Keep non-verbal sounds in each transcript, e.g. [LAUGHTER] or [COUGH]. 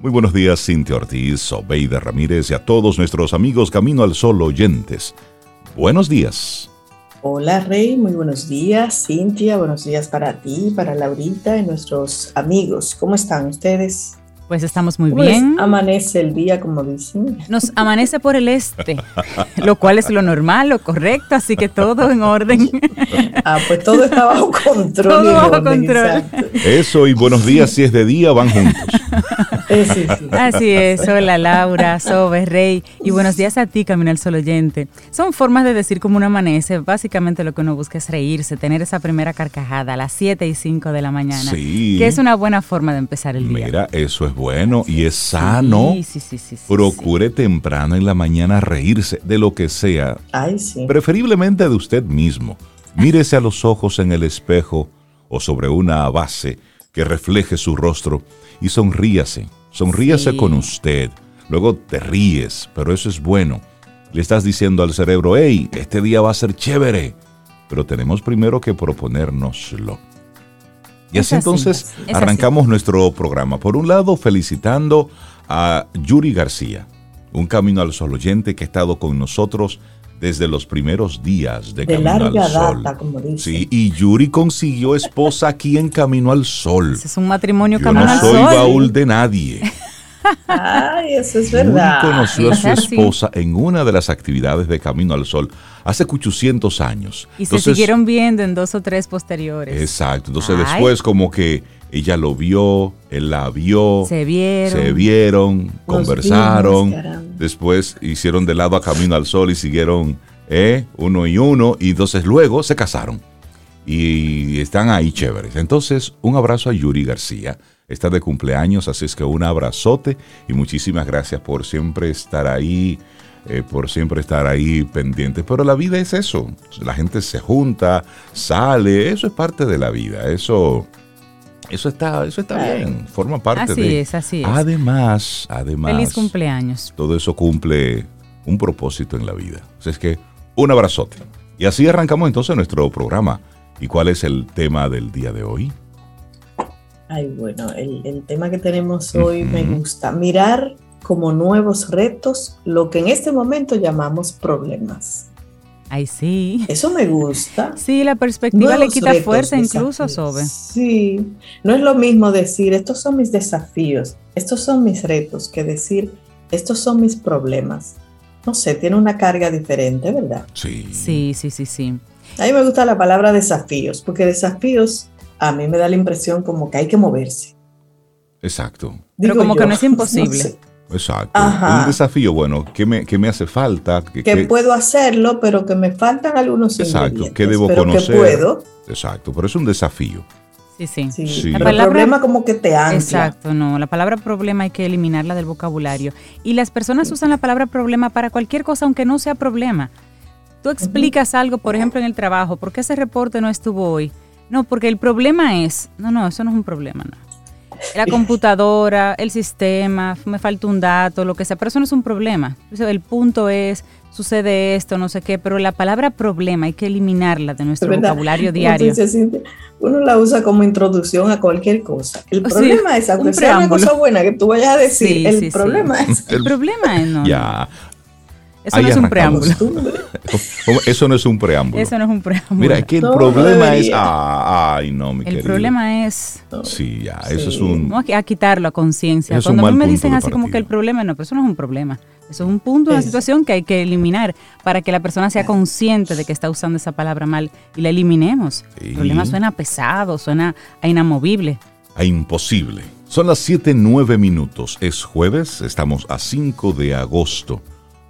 Muy buenos días, Cintia Ortiz, Obeida Ramírez y a todos nuestros amigos Camino al Sol oyentes. Buenos días. Hola Rey, muy buenos días. Cintia, buenos días para ti, para Laurita y nuestros amigos. ¿Cómo están ustedes? Pues estamos muy bien. Amanece el día, como dicen. Nos amanece por el este, [LAUGHS] lo cual es lo normal, lo correcto, así que todo en orden. Ah, pues todo está bajo [LAUGHS] control. Todo bajo control. Eso y buenos días si es de día van juntos. Así es, hola Laura, Sobe, Rey y buenos días a ti, Camino al Sol Oyente. Son formas de decir como un amanece, básicamente lo que uno busca es reírse, tener esa primera carcajada a las 7 y 5 de la mañana, Sí. que es una buena forma de empezar el día. Mira, eso es bueno y es sano. Sí, sí, sí, sí, sí, Procure temprano en la mañana reírse de lo que sea, Ay, sí. preferiblemente de usted mismo. Mírese a los ojos en el espejo o sobre una base que refleje su rostro y sonríase. Sonríase Sí. con usted. Luego te ríes, pero eso es bueno. Le estás diciendo al cerebro, hey, este día va a ser chévere. Pero tenemos primero que proponérnoslo. Y así entonces así. arrancamos nuestro programa. Por un lado, felicitando a Yuri García, un camino al sol oyente que ha estado con nosotros desde los primeros días de, De Camino larga al Sol. data, como dicen. Sí, y Yuri consiguió esposa aquí en Camino al Sol. Ese es un matrimonio Yo camino no al soy sol. baúl de nadie. [LAUGHS] Ay, eso es conoció a su esposa en una de las actividades de Camino al Sol hace 800 años. Y se siguieron viendo en dos o tres posteriores. Exacto. Entonces Ay. después como que ella lo vio, él la vio. Se vieron. Se vieron, conversaron. vimos, después hicieron de lado a Camino al Sol y siguieron eh, uno y uno. Y entonces luego se casaron. Y están ahí chéveres. Entonces, un abrazo a Yuri García. Está de cumpleaños, así es que un abrazote y muchísimas gracias por siempre estar ahí, eh, por siempre estar ahí pendiente. Pero la vida es eso. La gente se junta, sale, eso es parte de la vida. Eso, eso está, eso está Claro. bien, forma parte Así de. es, así es. Además, además. Feliz cumpleaños. Todo eso cumple un propósito en la vida. Así es que un abrazote. Y así arrancamos entonces nuestro programa. ¿Y cuál es el tema del día de hoy? Ay, bueno, el, el tema que tenemos hoy me gusta. Mirar como nuevos retos lo que en este momento llamamos problemas. Ay, sí. Eso me gusta. [LAUGHS] Sí, la perspectiva le quita retos, fuerza incluso, desafíos. Sobe. Sí, no es lo mismo decir, estos son mis desafíos, estos son mis retos, que decir, estos son mis problemas. No sé, tiene una carga diferente, ¿verdad? Sí. Sí, sí, sí, sí. A mí me gusta la palabra desafíos, porque desafíos a mí me da la impresión como que hay que moverse. Exacto. Pero Digo como que no es [LAUGHS] imposible. sé, Exacto. Ajá. Un desafío, bueno, ¿qué me, qué me hace falta? ¿Qué- que qué- puedo hacerlo, pero que me faltan algunos Exacto. ¿qué debo pero conocer? que puedo. Exacto, pero es un desafío. Sí, sí. Sí. Sí. Pero La el palabra- problema como que te ancla. Exacto, no. La palabra problema hay que eliminarla del vocabulario. Y las personas usan la palabra problema para cualquier cosa, aunque no sea problema. Tú explicas algo, por ejemplo, en el trabajo, ¿por qué ese reporte no estuvo hoy? No, porque el problema es, no, no, eso no es un problema, no. La [LAUGHS] computadora, el sistema, me falta un dato, lo que sea, pero eso no es un problema. El punto es, sucede esto, no sé qué, pero la palabra problema hay que eliminarla de nuestro ¿verdad? vocabulario diario. uno la usa como introducción a cualquier cosa. El Sí, problema es, aunque un sea una cosa buena que tú vayas a decir, Sí, el sí, sí. problema es El problema es, no. Ya. Eso Ahí no es un preámbulo. [LAUGHS] Eso no es un preámbulo. Eso no es un preámbulo. Mira, es que el No, problema no es. Ah, ay, no, mi el querido. problema es Sí, ya, eso es un. vamos a, quitarlo a conciencia. Cuando a mí me dicen así como que el problema no, pero eso no es un problema. Eso es un punto, una situación que hay que eliminar para que la persona sea consciente de que está usando esa palabra mal y la eliminemos. Sí. El problema suena pesado, suena a inamovible. a imposible. Son las 7, 9 minutos. Es jueves, estamos a 5 de agosto.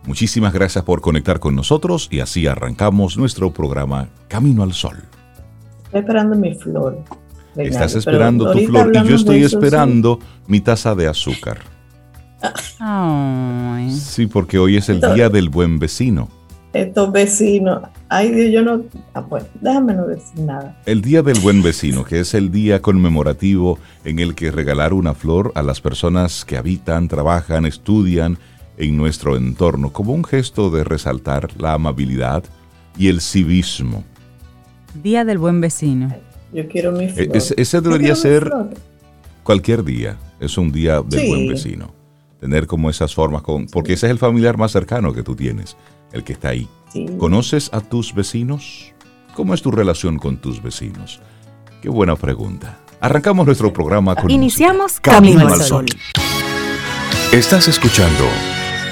Muchísimas gracias por conectar con nosotros y así arrancamos nuestro programa Camino al Sol. Estoy esperando mi flor. Reinaldo, Estás pero esperando tu flor y yo estoy eso, sí. esperando mi taza de azúcar. Ay. Sí, porque hoy es el Entonces- día del buen vecino. Estos vecinos, ay Dios, yo no, ah, pues, déjame no decir nada. El Día del Buen Vecino, que es el día conmemorativo en el que regalar una flor a las personas que habitan, trabajan, estudian en nuestro entorno, como un gesto de resaltar la amabilidad y el civismo. Día del buen vecino. Yo quiero mi flor. E- ese- ese debería ser flor. cualquier día, Es un día del Sí. buen vecino. Tener como esas formas, con, porque ese es el familiar más cercano que tú tienes, el que está ahí. Sí. ¿Conoces a tus vecinos? ¿Cómo es tu relación con tus vecinos? Qué buena pregunta. Arrancamos nuestro programa con Iniciamos música. Camino al Sol. Estás escuchando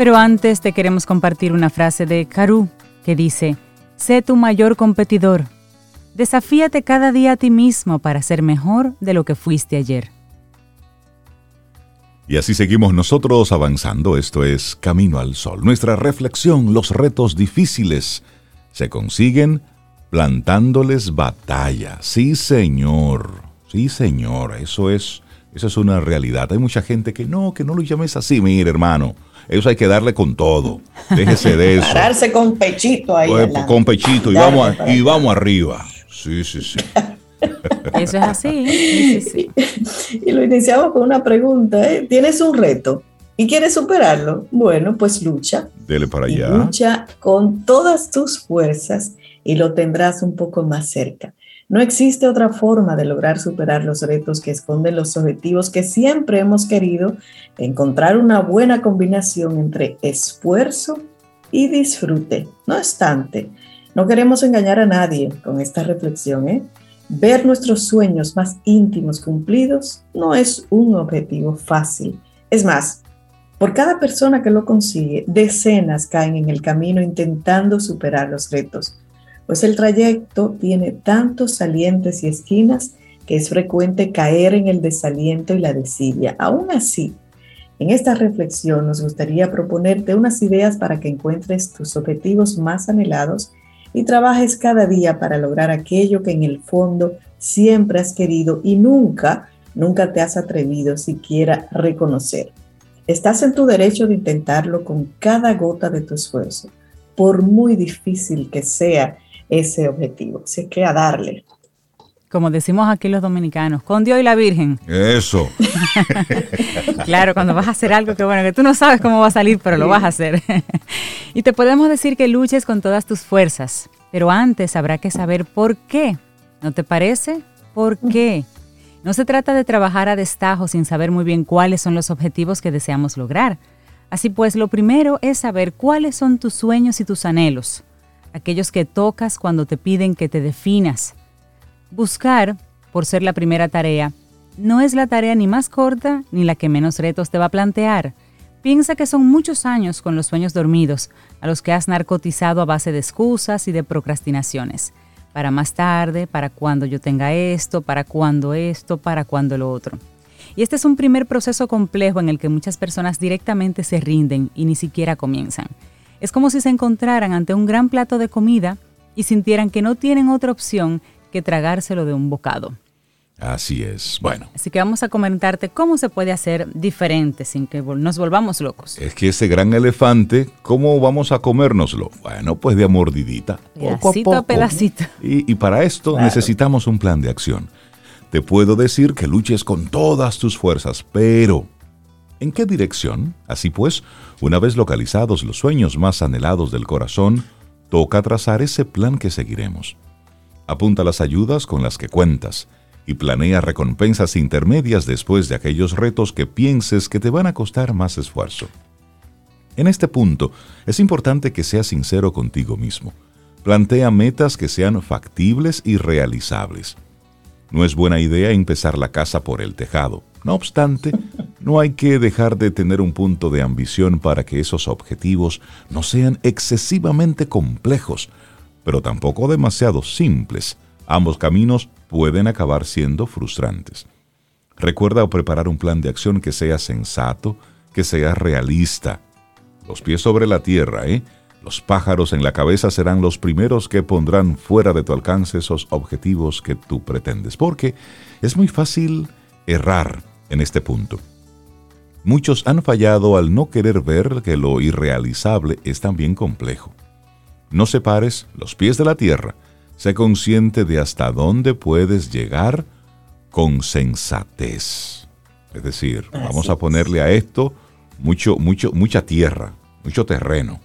Pero antes te queremos compartir una frase de Caru que dice, sé tu mayor competidor. Desafíate cada día a ti mismo para ser mejor de lo que fuiste ayer. Y así seguimos nosotros avanzando. Esto es Camino al Sol. Nuestra reflexión, los retos difíciles se consiguen plantándoles batalla. Sí, señor. Sí, señor. Eso es, eso es una realidad. Hay mucha gente que no, que no lo llames así. Mire, hermano, eso hay que darle con todo. Déjese de eso. Pararse con pechito ahí. Pues, con pechito y Dale vamos, a- y vamos arriba. Sí, sí, sí. [LAUGHS] Eso es así. sí, sí, sí. Y lo iniciamos con una pregunta. ¿eh? ¿Tienes un reto y quieres superarlo? Bueno, pues lucha. Dele para allá. lucha con todas tus fuerzas y lo tendrás un poco más cerca. No existe otra forma de lograr superar los retos que esconden los objetivos que siempre hemos querido, encontrar una buena combinación entre esfuerzo y disfrute. No obstante, no queremos engañar a nadie con esta reflexión. ¿eh? Ver nuestros sueños más íntimos cumplidos no es un objetivo fácil. Es más, por cada persona que lo consigue, decenas caen en el camino intentando superar los retos, pues el trayecto tiene tantos salientes y esquinas que es frecuente caer en el desaliento y la desidia. Aún así, en esta reflexión nos gustaría proponerte unas ideas para que encuentres tus objetivos más anhelados y trabajes cada día para lograr aquello que en el fondo siempre has querido y nunca, nunca te has atrevido siquiera reconocer. Estás en tu derecho de intentarlo con cada gota de tu esfuerzo, por muy difícil que sea ese objetivo. Así que a darle. Como decimos aquí los dominicanos, con Dios y la Virgen. Eso. [LAUGHS] Claro, cuando vas a hacer algo que bueno, que tú no sabes cómo va a salir, pero lo vas a hacer. [LAUGHS] y te podemos decir que luches con todas tus fuerzas, pero antes habrá que saber por qué. ¿No te parece? ¿Por qué? No se trata de trabajar a destajo sin saber muy bien cuáles son los objetivos que deseamos lograr. Así pues, lo primero es saber cuáles son tus sueños y tus anhelos, aquellos que tocas cuando te piden que te definas. Buscar, por ser la primera tarea, no es la tarea ni más corta ni la que menos retos te va a plantear. Piensa que son muchos años con los sueños dormidos, a los que has narcotizado a base de excusas y de procrastinaciones. Para más tarde, para cuando yo tenga esto, para cuando esto, para cuando lo otro. Y este es un primer proceso complejo en el que muchas personas directamente se rinden y ni siquiera comienzan. Es como si se encontraran ante un gran plato de comida y sintieran que no tienen otra opción que tragárselo de un bocado. Así es. Bueno, Así que vamos a comentarte cómo se puede hacer diferente sin que nos volvamos locos. es que ese gran elefante, ¿cómo vamos a comérnoslo? Bueno, pues de a mordidita. poco Pedacito a poco. pedacito. Y, y para esto Claro. necesitamos un plan de acción. Te puedo decir que luches con todas tus fuerzas, pero ¿en qué dirección? Así pues, una vez localizados los sueños más anhelados del corazón, toca trazar ese plan que seguiremos. Apunta las ayudas con las que cuentas y planea recompensas intermedias después de aquellos retos que pienses que te van a costar más esfuerzo. En este punto, es importante que seas sincero contigo mismo. Plantea metas que sean factibles y realizables. No es buena idea empezar la casa por el tejado. No obstante, [LAUGHS] no hay que dejar de tener un punto de ambición para que esos objetivos no sean excesivamente complejos, pero tampoco demasiado simples. Ambos caminos pueden acabar siendo frustrantes. Recuerda preparar un plan de acción que sea sensato, que sea realista. Los pies sobre la tierra, ¿eh? Los pájaros en la cabeza serán los primeros que pondrán fuera de tu alcance esos objetivos que tú pretendes, porque es muy fácil errar en este punto. Muchos han fallado al no querer ver que lo irrealizable es también complejo. No separes los pies de la tierra. Sé consciente de hasta dónde puedes llegar con sensatez. Es decir, vamos a ponerle a esto mucho, mucho, mucha tierra, mucho terreno.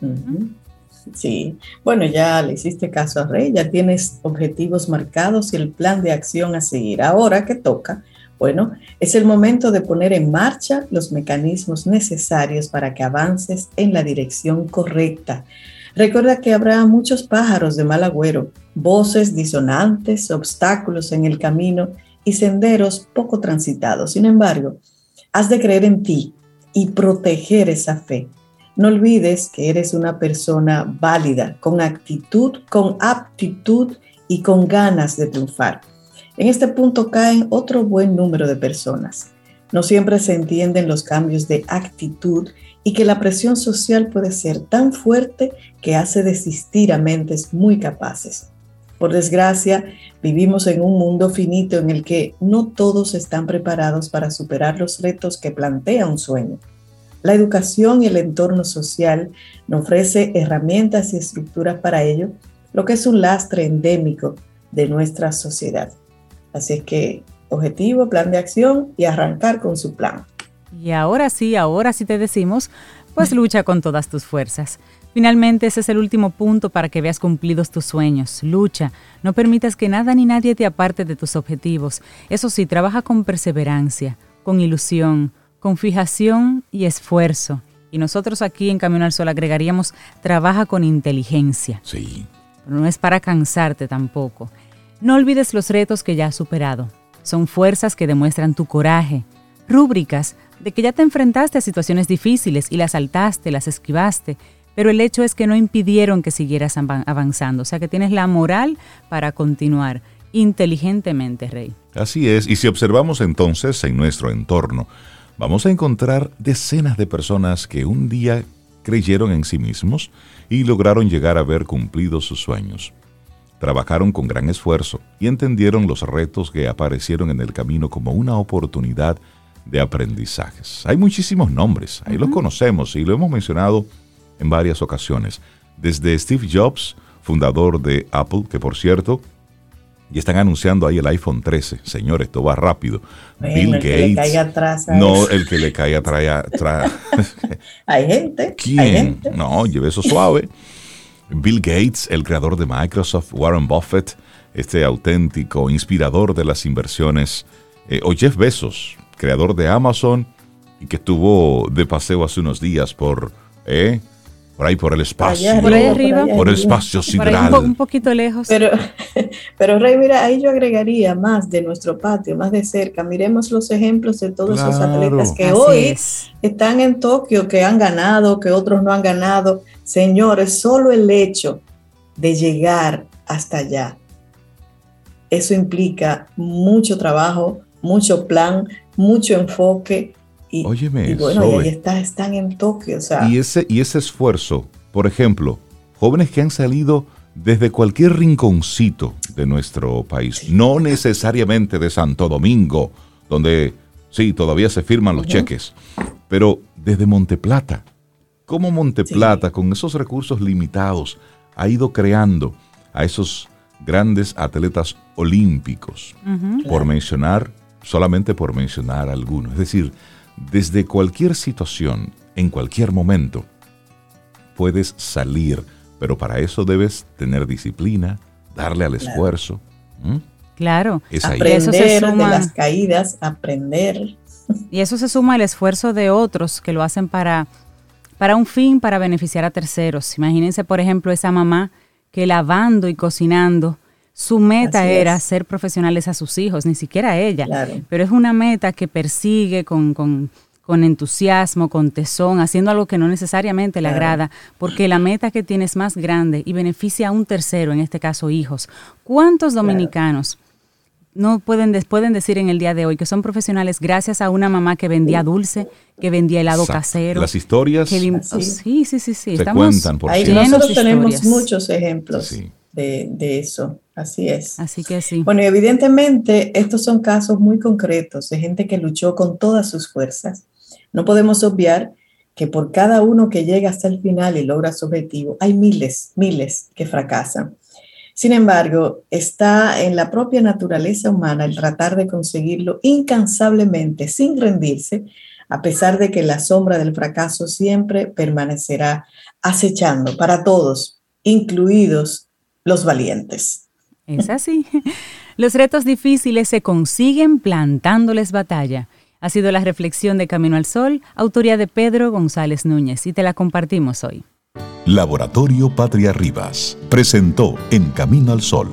Sí, bueno, ya le hiciste caso a Rey, ya tienes objetivos marcados y el plan de acción a seguir. Ahora, ¿qué toca? Bueno, es el momento de poner en marcha los mecanismos necesarios para que avances en la dirección correcta. Recuerda que habrá muchos pájaros de mal agüero, voces disonantes, obstáculos en el camino y senderos poco transitados. Sin embargo, has de creer en ti y proteger esa fe. No olvides que eres una persona válida, con actitud, con aptitud y con ganas de triunfar. En este punto caen otro buen número de personas. No siempre se entienden los cambios de actitud y que la presión social puede ser tan fuerte que hace desistir a mentes muy capaces. Por desgracia, vivimos en un mundo finito en el que no todos están preparados para superar los retos que plantea un sueño. La educación y el entorno social nos ofrece herramientas y estructuras para ello, lo que es un lastre endémico de nuestra sociedad. Así es que objetivo, plan de acción y arrancar con su plan. Y ahora sí, ahora sí te decimos, pues lucha con todas tus fuerzas. Finalmente, ese es el último punto para que veas cumplidos tus sueños. Lucha, no permitas que nada ni nadie te aparte de tus objetivos. Eso sí, trabaja con perseverancia, con ilusión, con fijación y esfuerzo. Y nosotros aquí en Camino al Sol agregaríamos, trabaja con inteligencia. Sí. Pero no es para cansarte tampoco. No olvides los retos que ya has superado. Son fuerzas que demuestran tu coraje, rúbricas de que ya te enfrentaste a situaciones difíciles y las saltaste, las esquivaste, pero el hecho es que no impidieron que siguieras avanzando, o sea que tienes la moral para continuar inteligentemente, Rey. Así es, y si observamos entonces en nuestro entorno, vamos a encontrar decenas de personas que un día creyeron en sí mismos y lograron llegar a ver cumplidos sus sueños. Trabajaron con gran esfuerzo y entendieron los retos que aparecieron en el camino como una oportunidad de aprendizajes. Hay muchísimos nombres, ahí los conocemos y lo hemos mencionado en varias ocasiones. Desde Steve Jobs, fundador de Apple, que por cierto y están anunciando ahí el iPhone 13. Señor, esto va rápido. Bill Gates. no, el que le caiga atrás. [LAUGHS] hay gente. ¿Quién? No, lleve eso suave. Bill Gates, el creador de Microsoft, Warren Buffett, este auténtico inspirador de las inversiones, eh, o Jeff Bezos, creador de Amazon y que estuvo de paseo hace unos días por eh, por ahí por el espacio. por ahí arriba. Por, el espacio sideral. un, poquito lejos. Pero, [LAUGHS] pero Rey, mira, ahí yo agregaría más de nuestro patio, más de cerca. Miremos los ejemplos de todos esos atletas que hoy están en Tokio, que han ganado, que otros no han ganado. Señores, solo el hecho de llegar hasta allá, eso implica mucho trabajo, mucho plan, mucho enfoque y, bueno, y ahí está, están en Tokio. y, ese, y ese esfuerzo, por ejemplo, jóvenes que han salido desde cualquier rinconcito de nuestro país, no necesariamente de Santo Domingo, donde sí, todavía se firman los cheques, pero desde Monteplata. ¿Cómo Monteplata, con esos recursos limitados, ha ido creando a esos grandes atletas olímpicos? Por mencionar, solamente por mencionar algunos. Es decir, desde cualquier situación, en cualquier momento, puedes salir, pero para eso debes tener disciplina, darle al esfuerzo. Claro, aprender de las caídas, aprender. [LAUGHS] Y eso se suma al esfuerzo de otros que lo hacen para, para un fin, para beneficiar a terceros. Imagínense, por ejemplo, esa mamá que lavando y cocinando su meta era ser profesionales a sus hijos, ni siquiera ella. Pero es una meta que persigue con, con, con, entusiasmo, con tesón, haciendo algo que no necesariamente le agrada, porque la meta que tiene es más grande y beneficia a un tercero, en este caso hijos. ¿Cuántos dominicanos no pueden, pueden decir en el día de hoy que son profesionales gracias a una mamá que vendía dulce, que vendía helado casero? Las historias sí, sí, sí, sí. Se cuentan por Ahí nosotros tenemos muchos ejemplos de, de eso. Así es. Así que sí. Bueno, evidentemente estos son casos muy concretos de gente que luchó con todas sus fuerzas. No podemos obviar que por cada uno que llega hasta el final y logra su objetivo, hay miles, miles que fracasan. Sin embargo, está en la propia naturaleza humana el tratar de conseguirlo incansablemente, sin rendirse, a pesar de que la sombra del fracaso siempre permanecerá acechando para todos, incluidos los valientes. Es así. [LAUGHS] Los retos difíciles se consiguen plantándoles batalla. Ha sido la reflexión de Camino al Sol, autoría de Pedro González Núñez, y te la compartimos hoy. Laboratorio Patria Rivas presentó En Camino al Sol,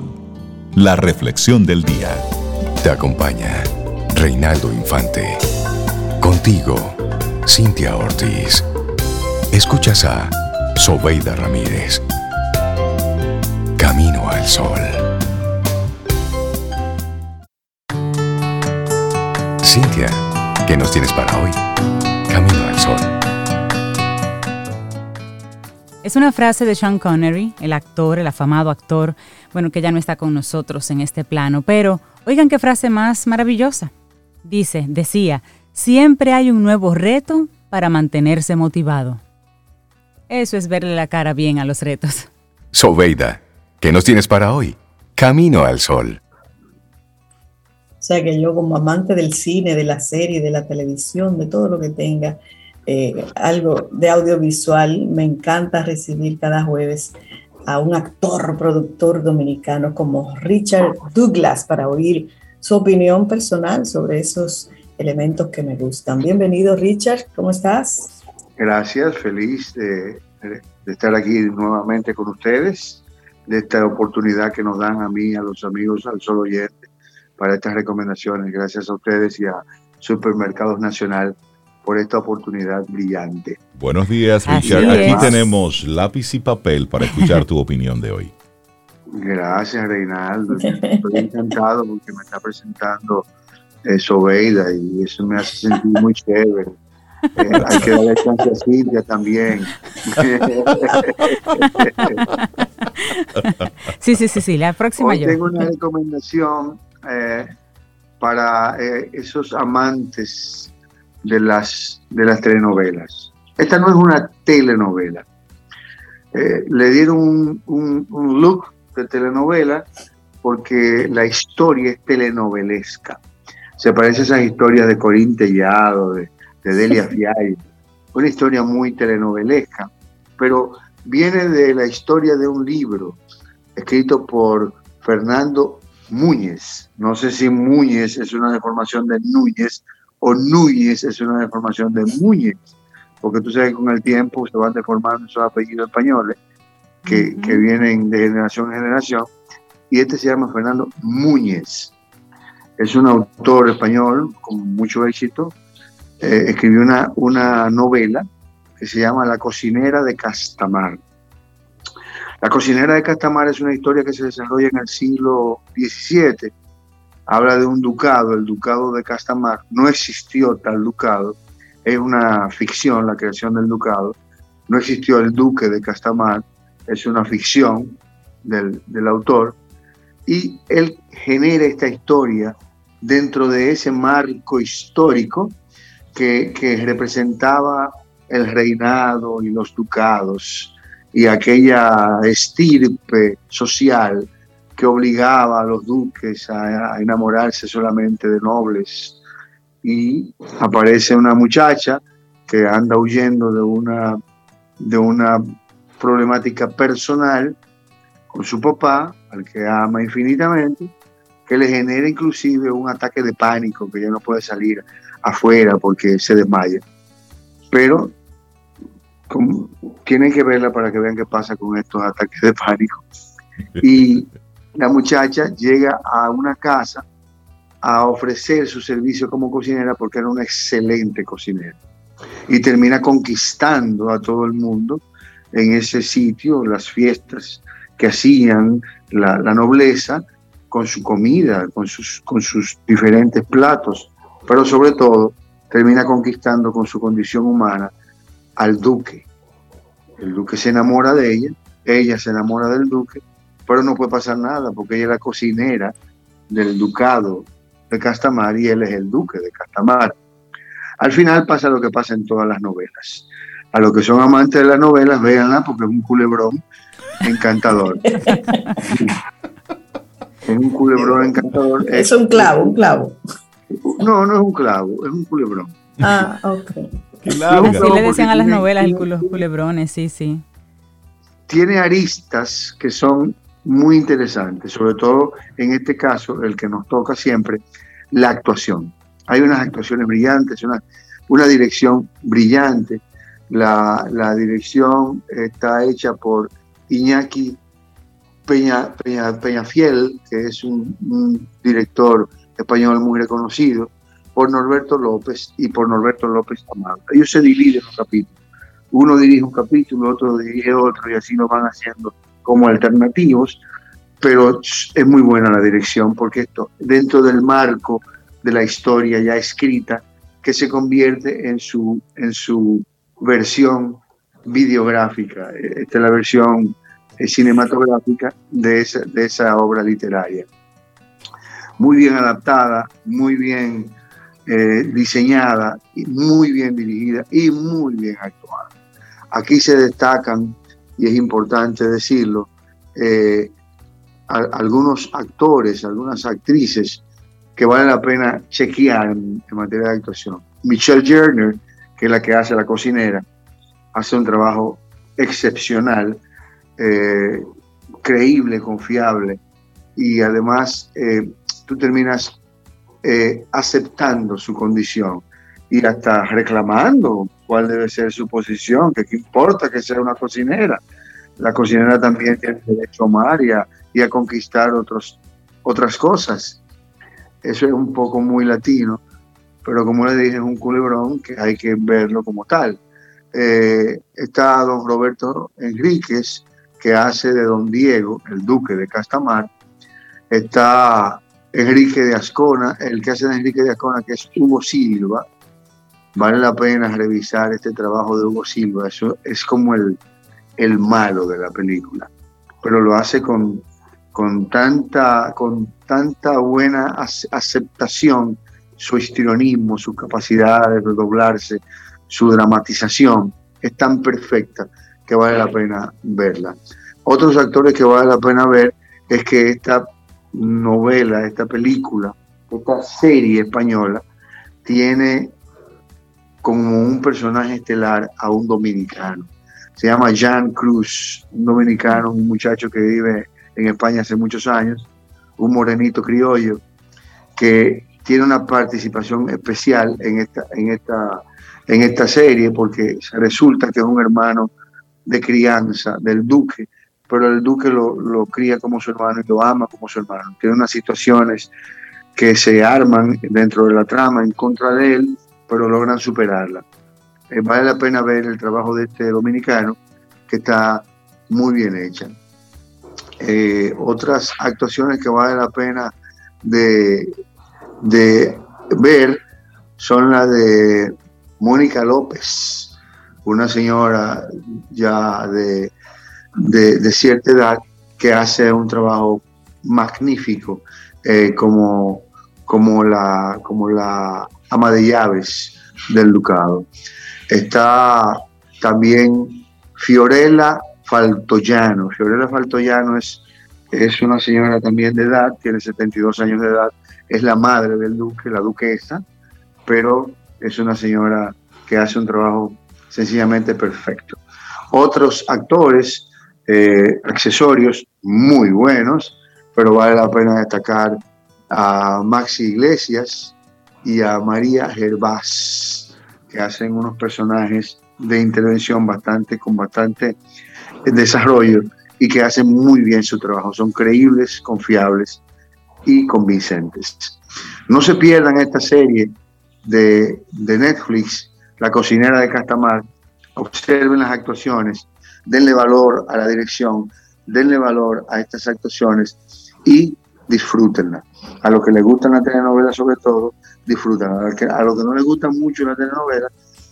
la reflexión del día. Te acompaña Reinaldo Infante. Contigo, Cintia Ortiz. Escuchas a Sobeida Ramírez. Sol. Cintia, ¿qué nos tienes para hoy? Camino al Sol. Es una frase de Sean Connery, el actor, el afamado actor, bueno, que ya no está con nosotros en este plano, pero oigan qué frase más maravillosa. Dice, decía, siempre hay un nuevo reto para mantenerse motivado. Eso es verle la cara bien a los retos. Sobeida, ¿qué nos tienes para hoy? Camino al Sol. O sea que yo como amante del cine, de la serie, de la televisión, de todo lo que tenga eh, algo de audiovisual, me encanta recibir cada jueves a un actor, productor dominicano como Richard Douglas para oír su opinión personal sobre esos elementos que me gustan. Bienvenido Richard, ¿cómo estás? Gracias, feliz de, de estar aquí nuevamente con ustedes, de esta oportunidad que nos dan a mí, a los amigos, al solo oyente para estas recomendaciones. Gracias a ustedes y a Supermercados Nacional por esta oportunidad brillante. Buenos días, Richard. Aquí tenemos lápiz y papel para escuchar tu [LAUGHS] opinión de hoy. Gracias, Reinaldo. [LAUGHS] Estoy encantado porque me está presentando eh, Sobeida y eso me hace sentir muy [LAUGHS] chévere. Eh, hay que darle chance a Silvia también. sí, sí, sí, sí, la próxima Hoy yo. Tengo una recomendación eh, para eh, esos amantes de las, de las telenovelas. Esta no es una telenovela. Le dieron un, un, un, look de telenovela porque la historia es telenovelesca. Se parece a esas historias de Corín Tellado, de, de Delia Fiallo. Una historia muy telenovelesca, pero viene de la historia de un libro escrito por Fernando Múñez. No sé si Múñez es una deformación de Núñez o Núñez es una deformación de Múñez, porque tú sabes que con el tiempo se van deformando esos apellidos españoles que, uh -huh. que vienen de generación en generación. Y este se llama Fernando Múñez. Es un autor español con mucho éxito. Eh, escribió una, una novela que se llama La cocinera de Castamar. La cocinera de Castamar es una historia que se desarrolla en el siglo XVII. Habla de un ducado, el ducado de Castamar. No existió tal ducado, es una ficción la creación del ducado. No existió el duque de Castamar, es una ficción del, del autor. Y él genera esta historia dentro de ese marco histórico que, representaba el reinado y los ducados y aquella estirpe social que obligaba a los duques a, a, enamorarse solamente de nobles. Y aparece una muchacha que anda huyendo de una, de una problemática personal con su papá, al que ama infinitamente, que le genera inclusive un ataque de pánico, que ya no puede salir afuera porque se desmaya. Pero como, tienen que verla para que vean qué pasa con estos ataques de pánico. [LAUGHS] Y la muchacha llega a una casa a ofrecer su servicio como cocinera porque era una excelente cocinera. Y termina conquistando a todo el mundo en ese sitio, las fiestas que hacían la, la nobleza con su comida, con sus, con sus diferentes platos, pero sobre todo termina conquistando con su condición humana al duque. El duque se enamora de ella, ella se enamora del duque, pero no puede pasar nada porque ella es la cocinera del ducado de Castamar y él es el duque de Castamar. Al final pasa lo que pasa en todas las novelas. A los que son amantes de las novelas, véanla porque es un culebrón encantador. [LAUGHS] es un culebrón encantador. Es un clavo, un clavo. No, no es un clavo, es un culebrón. Ah, ok. Así le decían a las novelas el los culebrones, sí, sí. Tiene aristas que son muy interesantes, sobre todo en este caso, el que nos toca siempre, la actuación. Hay unas actuaciones brillantes, una, una dirección brillante. La, la dirección está hecha por Iñaki Peña, Peña, Peñafiel, que es un, un, director español muy reconocido, por Norberto López y por Norberto López Amado. Ellos se dividen los capítulos. Uno dirige un capítulo, otro dirige otro, y así lo van haciendo como alternativos, pero es muy buena la dirección porque esto, dentro del marco de la historia ya escrita, que se convierte en su, en su versión videográfica. Esta es la versión eh, cinematográfica de esa, de esa obra literaria. Muy bien adaptada, muy bien eh, diseñada, muy bien dirigida y muy bien actuada. Aquí se destacan, y es importante decirlo, eh, algunos actores, algunas actrices que vale la pena chequear en, en, materia de actuación. Michelle Jerner, que es la que hace la cocinera, hace un trabajo excepcional, eh, creíble, confiable, y además eh, terminas eh, aceptando su condición y hasta reclamando cuál debe ser su posición, que qué importa que sea una cocinera. La cocinera también tiene derecho a amar y a, y a conquistar otros, otras cosas. Eso es un poco muy latino, pero como le dije, es un culebrón que hay que verlo como tal. Eh, está don Roberto Enríquez, que hace de don Diego, el duque de Castamar. Está Enrique de Ascona, el que hace de Enrique de Ascona, que es Hugo Silva. Vale la pena revisar este trabajo de Hugo Silva. Eso es como el, el malo de la película, pero lo hace con, con, tanta, con tanta buena aceptación, su histrionismo, su capacidad de redoblarse, su dramatización, es tan perfecta que vale la pena verla. Otros actores que vale la pena ver es que esta novela, esta película, esta serie española, tiene como un personaje estelar a un dominicano. Se llama Jean Cruz, un dominicano, un muchacho que vive en España hace muchos años, un morenito criollo, que tiene una participación especial en esta, en esta, en esta serie, porque resulta que es un hermano de crianza del duque, pero el duque lo, lo cría como su hermano y lo ama como su hermano. Tiene unas situaciones que se arman dentro de la trama en contra de él, pero logran superarla. Eh, vale la pena ver el trabajo de este dominicano, que está muy bien hecha. Eh, otras actuaciones que vale la pena de, de ver son las de Mónica López, una señora ya de, de, cierta edad que hace un trabajo magnífico eh, como, como, la, como la ama de llaves del ducado. Está también Fiorella Faltoyano. Fiorella Faltoyano es, es una señora también de edad, tiene 72 años de edad, es la madre del duque, la duquesa, pero es una señora que hace un trabajo sencillamente perfecto. Otros actores, eh, accesorios muy buenos, pero vale la pena destacar a Maxi Iglesias y a María Gervás, que hacen unos personajes de intervención bastante, con bastante desarrollo y que hacen muy bien su trabajo. Son creíbles, confiables y convincentes. No se pierdan esta serie de, de Netflix, La cocinera de Castamar. Observen las actuaciones, denle valor a la dirección, denle valor a estas actuaciones y disfrútenla. A los que les gustan la telenovela sobre todo, disfrútenla. A los que, no les gusta mucho la telenovela,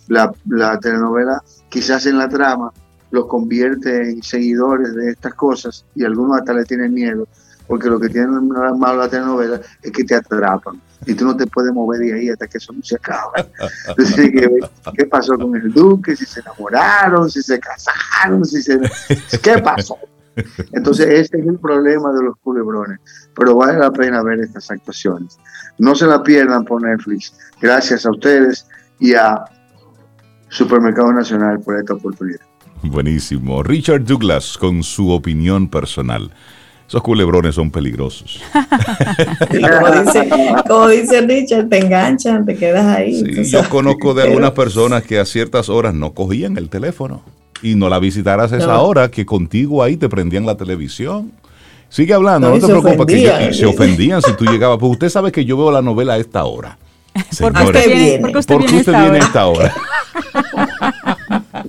la, la telenovela quizás en la trama los convierte en seguidores de estas cosas y algunos hasta le tienen miedo, porque lo que tiene malo la telenovela es que te atrapan y tú no te puedes mover de ahí hasta que eso no se acaba. [LAUGHS] Entonces, ¿qué, ¿qué pasó con el duque? Si se enamoraron, si se casaron, si se... ¿Qué pasó? Entonces, este es el problema de los culebrones, pero vale la pena ver estas actuaciones. No se la pierdan por Netflix. Gracias a ustedes y a Supermercado Nacional por esta oportunidad. Buenísimo. Richard Douglas con su opinión personal. Esos culebrones son peligrosos. [LAUGHS] como, dice, Richard, te enganchan, te quedas ahí. yo conozco de [LAUGHS] algunas personas que a ciertas horas no cogían el teléfono y no la visitaras a esa hora que contigo ahí te prendían la televisión. Sigue hablando, no, te preocupes, que se ofendían si tú llegabas. Pues usted sabe que yo veo la novela a esta hora. [LAUGHS] ¿Por qué usted viene, usted viene, a esta hora?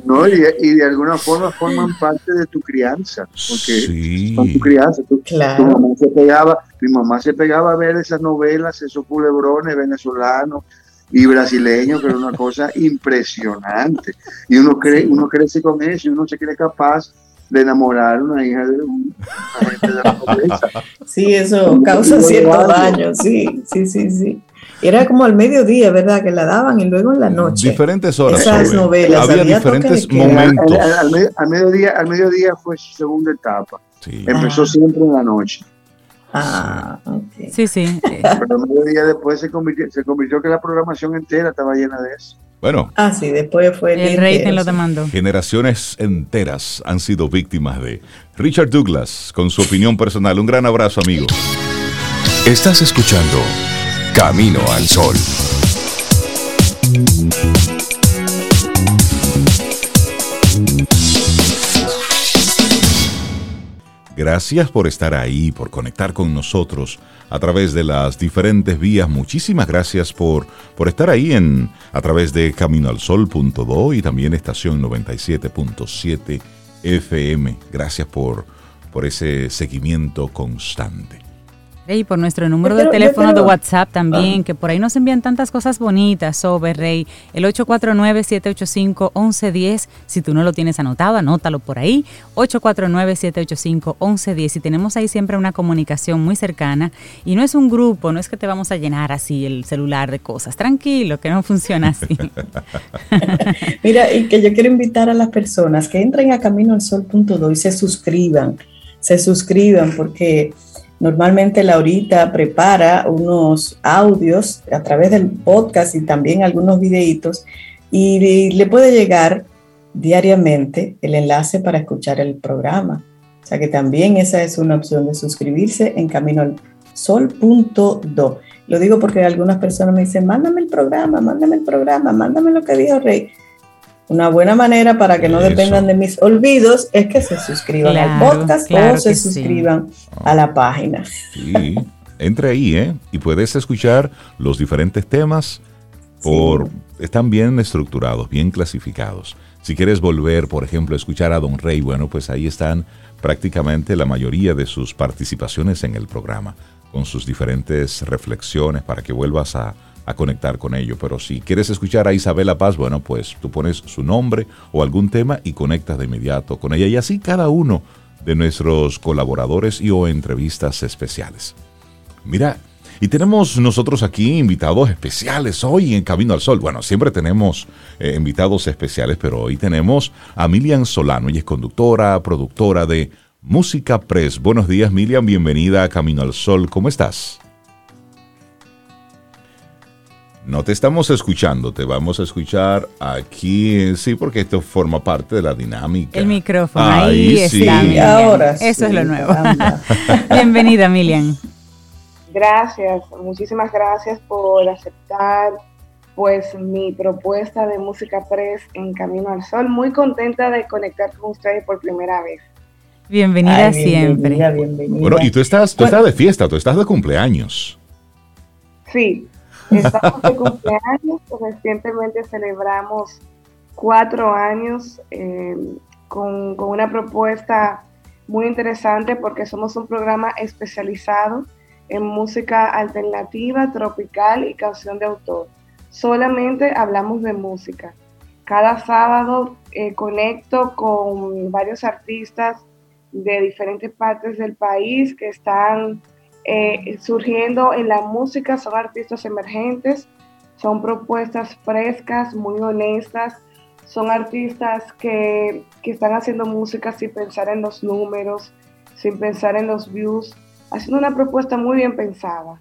No, y, de alguna forma forman parte de tu crianza, porque son tu crianza. Tu, mamá se pegaba, mi mamá se pegaba a ver esas novelas, esos culebrones venezolanos y brasileños, que era una cosa impresionante. Y uno cree, uno crece con eso y uno se cree capaz de enamorar a una hija de pobreza. Sí, eso causa cierto daño, sí, sí, sí, sí. Era como al mediodía, ¿verdad? Que la daban y luego en la noche. Diferentes horas. Esas novelas. Había, diferentes momentos. Al, mediodía, al mediodía fue su segunda etapa. Empezó siempre en la noche. Ah, ok. Sí, sí. Pero al mediodía después se convirtió, se convirtió que la programación entera estaba llena de eso. Bueno. Ah, sí, después fue el, rating lo demandó. Generaciones enteras han sido víctimas de Richard Douglas con su opinión personal. Un gran abrazo, amigo. Estás escuchando Camino al Sol. Gracias por estar ahí, por conectar con nosotros a través de las diferentes vías. Muchísimas gracias por, por estar ahí en, a través de caminoalsol.do y también estación 97.7 FM. Gracias por, por ese seguimiento constante. Rey, por nuestro número de teléfono de WhatsApp también, que por ahí nos envían tantas cosas bonitas sobre Rey, el 849-785-1110. Si tú no lo tienes anotado, anótalo por ahí, 849-785-1110. Y tenemos ahí siempre una comunicación muy cercana. Y no es un grupo, no es que te vamos a llenar así el celular de cosas. Tranquilo, que no funciona así. [LAUGHS] [LAUGHS] Mira, y que yo quiero invitar a las personas que entren a caminoalsol.do y se suscriban. Se suscriban porque Normalmente Laurita prepara unos audios a través del podcast y también algunos videitos y le puede llegar diariamente el enlace para escuchar el programa. O sea que también esa es una opción de suscribirse en camino al sol.do. Lo digo porque algunas personas me dicen, mándame el programa, mándame el programa, mándame lo que dijo Rey. Una buena manera para que no dependan de mis olvidos es que se suscriban al podcast o se suscriban a la página. Sí, entre ahí, ¿eh? Y puedes escuchar los diferentes temas por están bien estructurados, bien clasificados. Si quieres volver, por ejemplo, a escuchar a Don Rey, bueno, pues ahí están prácticamente la mayoría de sus participaciones en el programa, con sus diferentes reflexiones para que vuelvas a, a conectar con ello. Pero si quieres escuchar a Isabela Paz, bueno, pues tú pones su nombre o algún tema y conectas de inmediato con ella. Y así cada uno de nuestros colaboradores y o entrevistas especiales. Mira, y tenemos nosotros aquí invitados especiales hoy en Camino al Sol. Bueno, siempre tenemos eh, invitados especiales, pero hoy tenemos a Milian Solano. Ella es conductora, productora de Música Press. Buenos días, Milian. Bienvenida a Camino al Sol. ¿Cómo estás? No te estamos escuchando, te vamos a escuchar aquí, sí, porque esto forma parte de la dinámica. El micrófono, ahí, está. Ahora Eso es lo nuevo. [LAUGHS] Bienvenida, Milian. Gracias, muchísimas gracias por aceptar pues mi propuesta de música press en Camino al Sol. Muy contenta de conectar con ustedes por primera vez. Bienvenida siempre. Bueno, y tú estás, tú estás de fiesta, tú estás de cumpleaños. Sí, Estamos de cumpleaños, recientemente celebramos cuatro años eh, con, una propuesta muy interesante porque somos un programa especializado en música alternativa, tropical y canción de autor. Solamente hablamos de música. Cada sábado eh, conecto con varios artistas de diferentes partes del país que están eh, surgiendo en la música, son artistas emergentes, son propuestas frescas, muy honestas, son artistas que, que están haciendo música sin pensar en los números, sin pensar en los views, haciendo una propuesta muy bien pensada.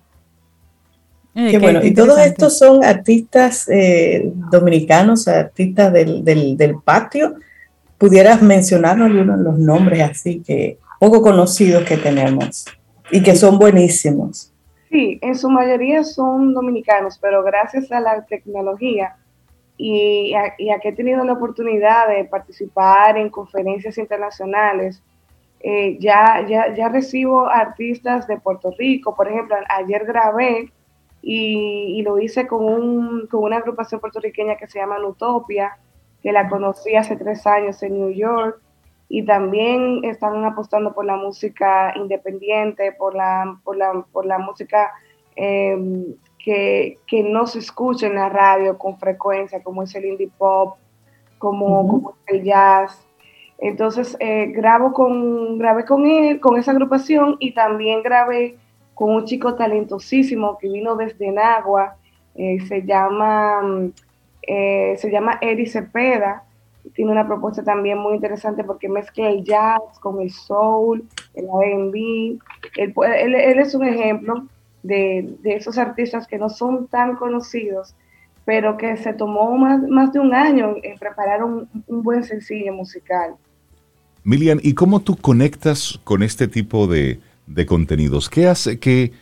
Eh, qué, bueno, y todos estos son artistas eh, dominicanos, artistas del, del, patio. ¿Pudieras mencionar algunos de los nombres así que poco conocidos que tenemos y que son buenísimos? Sí, en su mayoría son dominicanos, pero gracias a la tecnología y a, y a que he tenido la oportunidad de participar en conferencias internacionales, eh, ya, ya, ya recibo artistas de Puerto Rico. Por ejemplo, ayer grabé y, lo hice con, un, con una agrupación puertorriqueña que se llama Utopia, que la conocí hace tres años en New York. Y también están apostando por la música independiente, por la, por la, por la música em, que, que, no se escucha en la radio con frecuencia, como es el indie pop, como, como el jazz. Entonces eh, grabo con, grabé con él, con esa agrupación y también grabé con un chico talentosísimo que vino desde Nagua, eh, se llama eh, se llama Eri Cepeda, tiene una propuesta también muy interesante porque mezcla el jazz con el soul, el R&B, él, él, es un ejemplo de, esos artistas que no son tan conocidos, pero que se tomó más, más de un año en preparar un buen sencillo musical. Milian, ¿y cómo tú conectas con este tipo de, contenidos? ¿Qué hace que,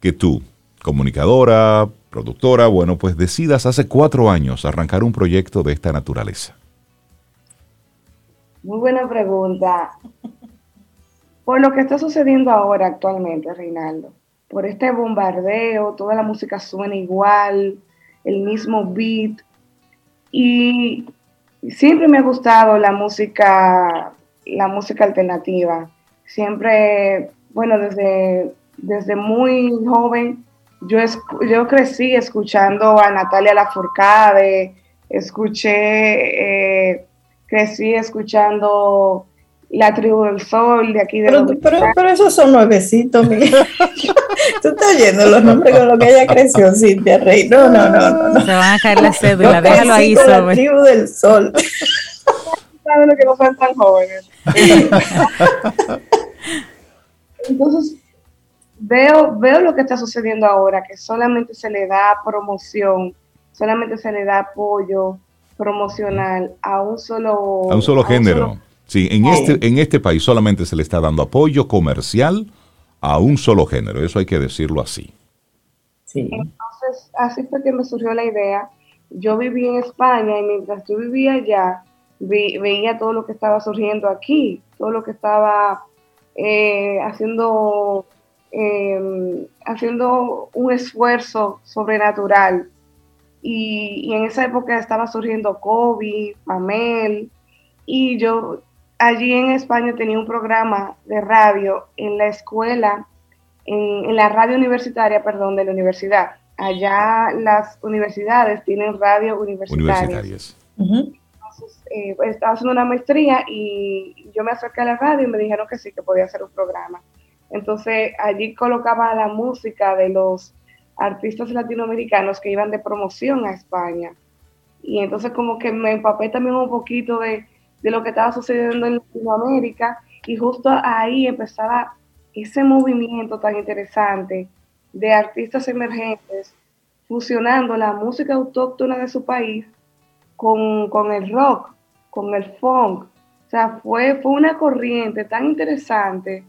que tú, comunicadora, productora, bueno, pues decidas hace cuatro años arrancar un proyecto de esta naturaleza? Muy buena pregunta. Por lo que está sucediendo ahora actualmente, Reinaldo, por este bombardeo, toda la música suena igual, el mismo beat, y siempre me ha gustado la música la música alternativa. Siempre, bueno, desde, desde muy joven, yo, yo crecí escuchando a Natalia Lafourcade, escuché, eh, crecí escuchando La Tribu del Sol de aquí de Pero, pero, pero, esos son nuevecitos, Miguel. [LAUGHS] Tú estás oyendo los nombres con los que ella creció, Cintia Rey. No, no, no, no. Se van a caer las cédulas, déjalo ahí, La Tribu del Sol. [LAUGHS] Saben que no son tan jóvenes. [LAUGHS] Entonces, veo, veo lo que está sucediendo ahora, que solamente se le da promoción, solamente se le da apoyo promocional a un solo... A un solo género. Sí, en este, en este país solamente se le está dando apoyo comercial a un solo género, eso hay que decirlo así. Sí. Entonces, así fue que me surgió la idea. Yo viví en España y mientras yo vivía allá, veía todo lo que estaba surgiendo aquí, todo lo que estaba eh, haciendo, em, haciendo un esfuerzo sobrenatural. Y, en esa época estaba surgiendo COVID, Pamel, y yo allí en España tenía un programa de radio en la escuela, en, la radio universitaria, perdón, de la universidad. Allá las universidades tienen radio universitaria. Universitarias. Eh, pues, estaba haciendo una maestría y yo me acerqué a la radio y me dijeron que sí, que podía hacer un programa. Entonces allí colocaba la música de los artistas latinoamericanos que iban de promoción a España. Y entonces como que me empapé también un poquito de, de lo que estaba sucediendo en Latinoamérica y justo ahí empezaba ese movimiento tan interesante de artistas emergentes fusionando la música autóctona de su país con, con el rock, con el funk. O sea, fue, fue una corriente tan interesante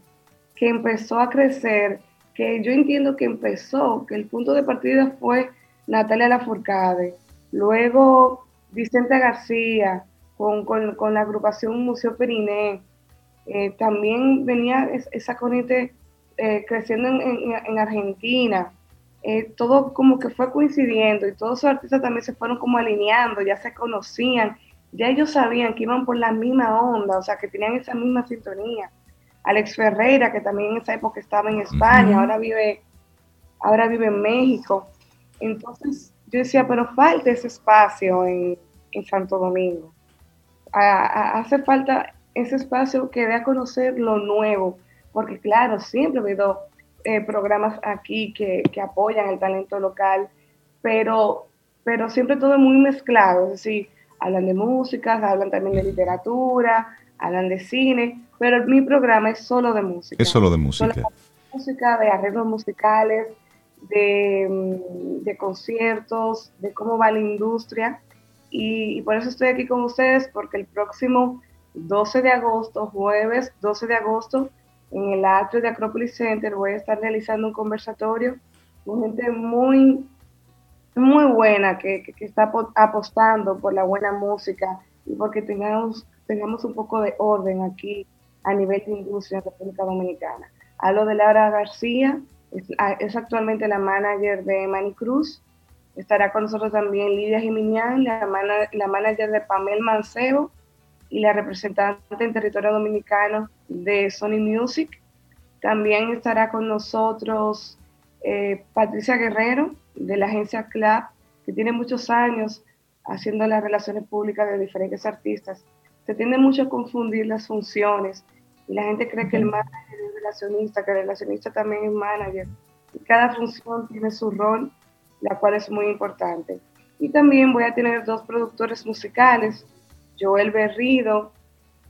que empezó a crecer, que yo entiendo que empezó, que el punto de partida fue Natalia Lafourcade, luego Vicente García, con, con, la agrupación Museo Periné, eh, también venía esa corriente eh, creciendo en, en Argentina, eh, todo como que fue coincidiendo y todos los artistas también se fueron como alineando, ya se conocían, ya ellos sabían que iban por la misma onda, o sea, que tenían esa misma sintonía. Alex Ferreira, que también en esa época estaba en España, ahora vive, ahora vive en México. Entonces yo decía, pero falta ese espacio en, Santo Domingo. hace falta ese espacio que dé a conocer lo nuevo, porque claro, siempre ha habido eh, programas aquí que, que, apoyan el talento local, pero, pero siempre todo muy mezclado, es decir, hablan de música, hablan también de literatura, hablan de cine, pero mi programa es solo de música. Es solo de música. Solo de música, de arreglos musicales, de, mm, de, conciertos, de cómo va la industria. Y, y, por eso estoy aquí con ustedes, porque el próximo 12 de agosto, jueves 12 de agosto, en el atrio de Acropolis Center voy a estar realizando un conversatorio con gente muy, muy buena que, que, que está apostando por la buena música y porque tengamos, tengamos un poco de orden aquí a nivel de industria en República Dominicana. Hablo de Laura García, es, actualmente la manager de Manny Cruz. Estará con nosotros también Lidia Jiminián, la, man manager de Pamel Mancebo y la representante en territorio dominicano de Sony Music. También estará con nosotros eh, Patricia Guerrero de la agencia CLAP, que tiene muchos años haciendo las relaciones públicas de diferentes artistas. Se tiende mucho a confundir las funciones y la gente cree que el manager es relacionista, que el relacionista también es manager. Y cada función tiene su rol, la cual es muy importante. Y también voy a tener dos productores musicales, Joel Berrido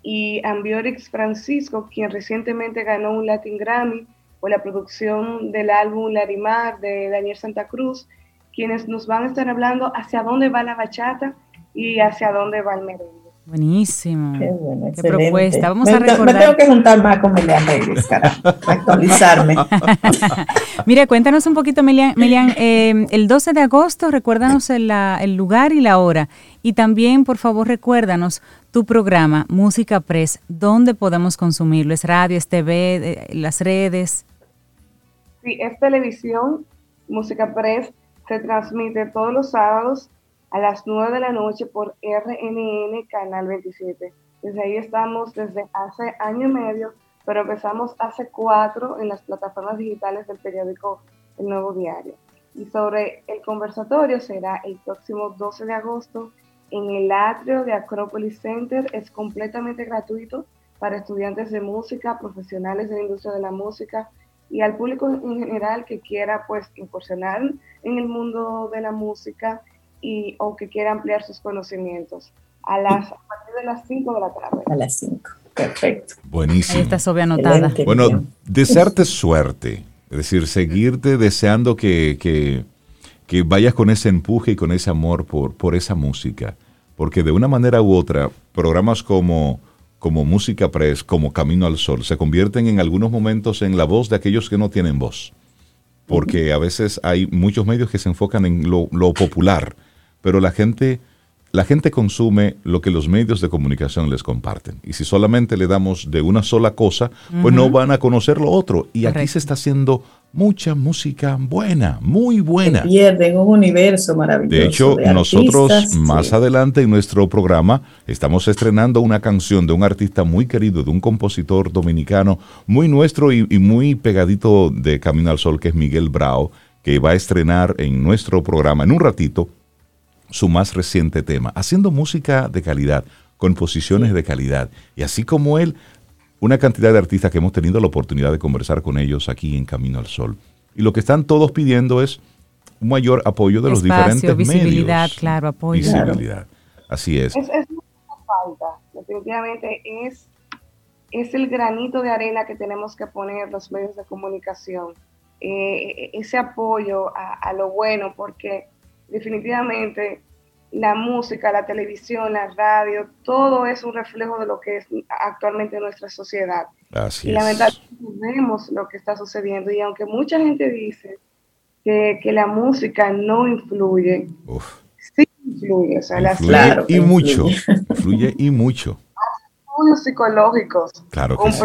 y Ambiorix Francisco, quien recientemente ganó un Latin Grammy por la producción del álbum Larimar de Daniel Santa Cruz, quienes nos van a estar hablando hacia dónde va la bachata y hacia dónde va el merengue. Buenísimo. Qué, bueno, Qué propuesta. Vamos me, a recordar. Me tengo que juntar más con Melian Davis, cara, actualizarme. [LAUGHS] Mira, cuéntanos un poquito, Melian. Melian eh, el 12 de agosto, recuérdanos el, la, el, lugar y la hora. Y también, por favor, recuérdanos tu programa, Música Press, ¿dónde podemos consumirlo? ¿Es radio, es TV, las redes? Sí, es televisión. Música Press se transmite todos los sábados a las 9 de la noche por RNN Canal 27. Desde ahí estamos desde hace año y medio, pero empezamos hace cuatro en las plataformas digitales del periódico El Nuevo Diario. Y sobre el conversatorio será el próximo 12 de agosto en el atrio de Acropolis Center. Es completamente gratuito para estudiantes de música, profesionales de la industria de la música y al público en general que quiera pues incursionar en el mundo de la música y, o que quiera ampliar sus conocimientos. A, las, a partir de las 5 de la tarde. A las 5. Perfecto. Buenísimo. Ahí está Sobia anotada. Bueno, desearte suerte. Es decir, seguirte deseando que, que, que, vayas con ese empuje y con ese amor por, por esa música. Porque de una manera u otra, programas como, como Música Press, como Camino al Sol, se convierten en algunos momentos en la voz de aquellos que no tienen voz. Porque a veces hay muchos medios que se enfocan en lo, lo popular pero la gente, la gente consume lo que los medios de comunicación les comparten. Y si solamente le damos de una sola cosa, pues uh -huh. no van a conocer lo otro. Y Correcto. aquí se está haciendo mucha música buena, muy buena. Se pierden un universo maravilloso. De hecho, de nosotros artistas, más sí. adelante en nuestro programa estamos estrenando una canción de un artista muy querido, de un compositor dominicano muy nuestro y, y muy pegadito de Camino al Sol, que es Miguel Brao, que va a estrenar en nuestro programa en un ratito su más reciente tema, haciendo música de calidad, composiciones de calidad. Y así como él, una cantidad de artistas que hemos tenido la oportunidad de conversar con ellos aquí en Camino al Sol. Y lo que están todos pidiendo es un mayor apoyo de Espacio, los diferentes visibilidad, medios. claro, apoyo. Visibilidad. Así es. Es, es una falta, definitivamente es, es el granito de arena que tenemos que poner los medios de comunicación. Eh, ese apoyo a, a lo bueno, porque definitivamente la música, la televisión, la radio, todo es un reflejo de lo que es actualmente nuestra sociedad. Así y lamentablemente vemos lo que está sucediendo. Y aunque mucha gente dice que, que la música no influye, Uf. sí influye. O sea, influye claro y mucho. Influye y mucho. estudios psicológicos Claro que sí.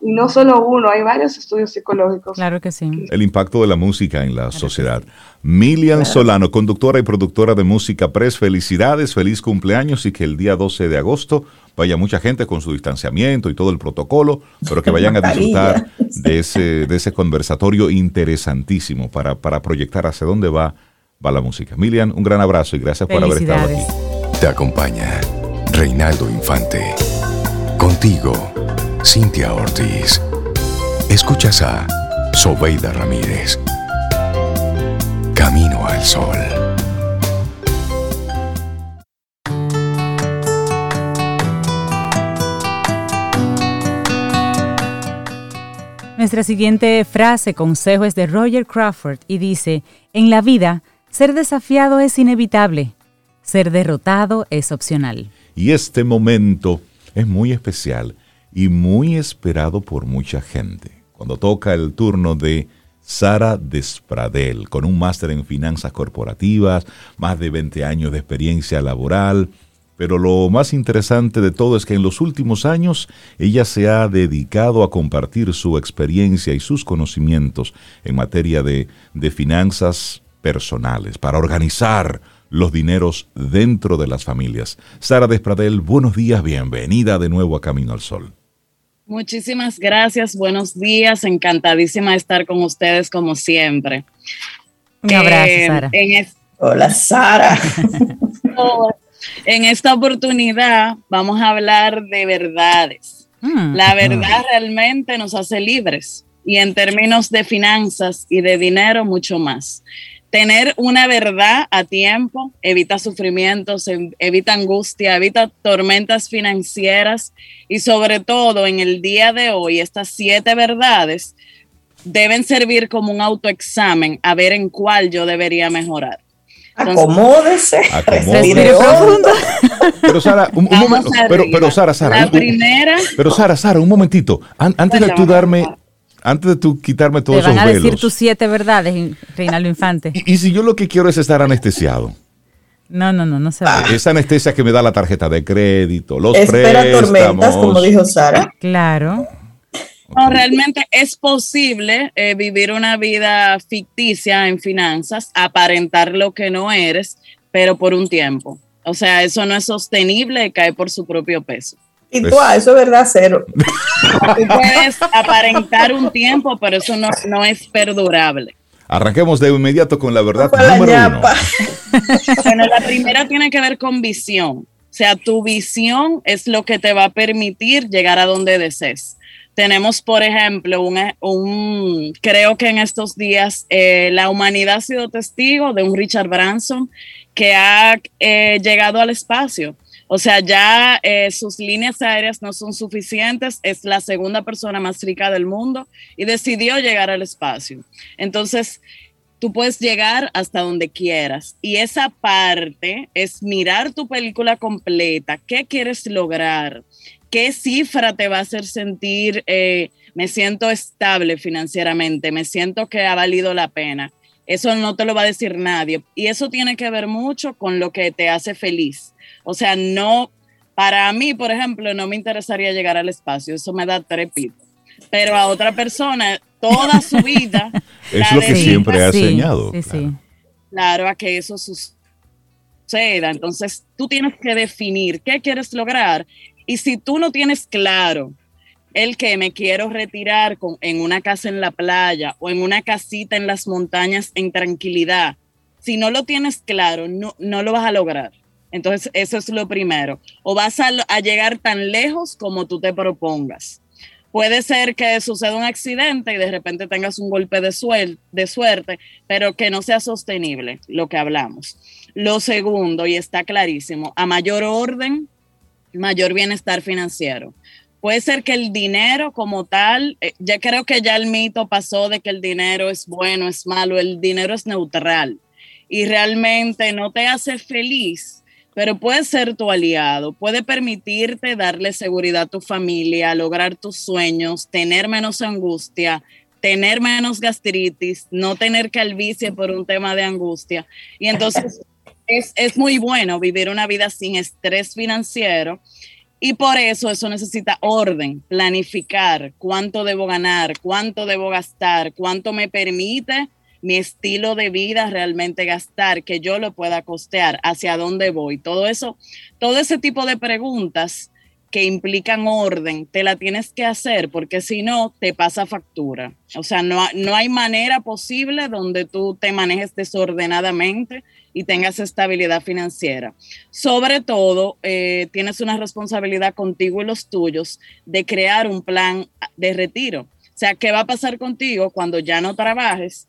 Y no solo uno, hay varios estudios psicológicos. Claro que sí. El impacto de la música en la sociedad. Milian Claro. Solano, conductora y productora de Música Press, felicidades, feliz cumpleaños y que el día 12 de agosto vaya mucha gente con su distanciamiento y todo el protocolo, pero que vayan a [LAUGHS] disfrutar de ese, de ese conversatorio interesantísimo para, para proyectar hacia dónde va, va la música. Milian, un gran abrazo y gracias por haber estado aquí. Te acompaña Reinaldo Infante. Contigo, Cintia Ortiz. Escuchas a Sobeida Ramírez. Camino al Sol. Nuestra siguiente frase, consejo, es de Roger Crawford y dice, en la vida, ser desafiado es inevitable, ser derrotado es opcional. Y este momento es muy especial y muy esperado por mucha gente. Cuando toca el turno de Sara Despradel, con un máster en finanzas corporativas, más de 20 años de experiencia laboral, pero lo más interesante de todo es que en los últimos años ella se ha dedicado a compartir su experiencia y sus conocimientos en materia de, de finanzas personales, para organizar los dineros dentro de las familias. Sara Despradel, buenos días, bienvenida de nuevo a Camino al Sol. Muchísimas gracias, buenos días, encantadísima de estar con ustedes como siempre. Un abrazo, Sara. Hola, Sara. [LAUGHS] en esta oportunidad vamos a hablar de verdades. Mm. La verdad realmente nos hace libres y en términos de finanzas y de dinero mucho más. Tener una verdad a tiempo evita sufrimientos, evita angustia, evita tormentas financieras y sobre todo en el día de hoy estas siete verdades deben servir como un autoexamen a ver en cuál yo debería mejorar. Acomódese. Acomódese. Pero Sara, un, momento, pero, pero Sara, Sara, La un- primera, pero Sara, Sara, un momentito, An- antes de tú darme. Antes de tú quitarme Te todos van esos a decir velos, tus siete verdades, Reinaldo Infante. y, y si yo lo que quiero es estar anestesiado, No, no, no, no se Ah. va. esa anestesia que me da la tarjeta de crédito, los Espera préstamos, tormentas, como dijo Sara. Claro. no, realmente es posible eh, vivir una vida ficticia en finanzas, aparentar lo que no eres, pero por un tiempo. O sea, eso no es sostenible, cae por su propio peso. Y tú, ah, eso es verdad, cero. [LAUGHS] Tú puedes aparentar un tiempo, pero eso no, no es perdurable. Arranquemos de inmediato con la verdad Con la número uno. Bueno, la primera tiene que ver con visión. O sea, tu visión es lo que te va a permitir llegar a donde desees. Tenemos, por ejemplo, un, un- creo que en estos días eh, la humanidad ha sido testigo de un Richard Branson que ha eh, llegado al espacio. O sea, ya eh, sus líneas aéreas no son suficientes, es la segunda persona más rica del mundo y decidió llegar al espacio. Entonces, tú puedes llegar hasta donde quieras. Y esa parte es mirar tu película completa, qué quieres lograr, qué cifra te va a hacer sentir, eh, me siento estable financieramente, me siento que ha valido la pena. Eso no te lo va a decir nadie. Y eso tiene que ver mucho con lo que te hace feliz. O sea, no, para mí, por ejemplo, no me interesaría llegar al espacio, eso me da trepito. Pero a otra persona, toda su vida, [LAUGHS] Es lo que dedica, siempre ha Sí, enseñado. Sí, sí. claro. claro, a que eso suceda. Entonces, tú tienes que definir qué quieres lograr. Y si tú no tienes claro el que me quiero retirar con, en una casa en la playa o en una casita en las montañas en tranquilidad, si no lo tienes claro, no, no lo vas a lograr. Entonces, eso es lo primero. O vas a, llegar tan lejos como tú te propongas. Puede ser que suceda un accidente y de repente tengas un golpe de, suel- de suerte, pero que no sea sostenible, lo que hablamos. Lo segundo, y está clarísimo, a mayor orden, mayor bienestar financiero. Puede ser que el dinero como tal, eh, ya creo que ya el mito pasó de que el dinero es bueno, es malo, el dinero es neutral y realmente no te hace feliz, pero puede ser tu aliado, puede permitirte darle seguridad a tu familia, lograr tus sueños, tener menos angustia, tener menos gastritis, no tener calvicie por un tema de angustia. Y entonces [LAUGHS] es, es muy bueno vivir una vida sin estrés financiero. Y por eso eso necesita orden, planificar cuánto debo ganar, cuánto debo gastar, cuánto me permite mi estilo de vida realmente gastar, que yo lo pueda costear, hacia dónde voy. Todo eso, todo ese tipo de preguntas que implican orden, te la tienes que hacer porque si no, te pasa factura. O sea, no, no hay manera posible donde tú te manejes desordenadamente y tengas estabilidad financiera. Sobre todo, eh, tienes una responsabilidad contigo y los tuyos de crear un plan de retiro. O sea, ¿qué va a pasar contigo cuando ya no trabajes?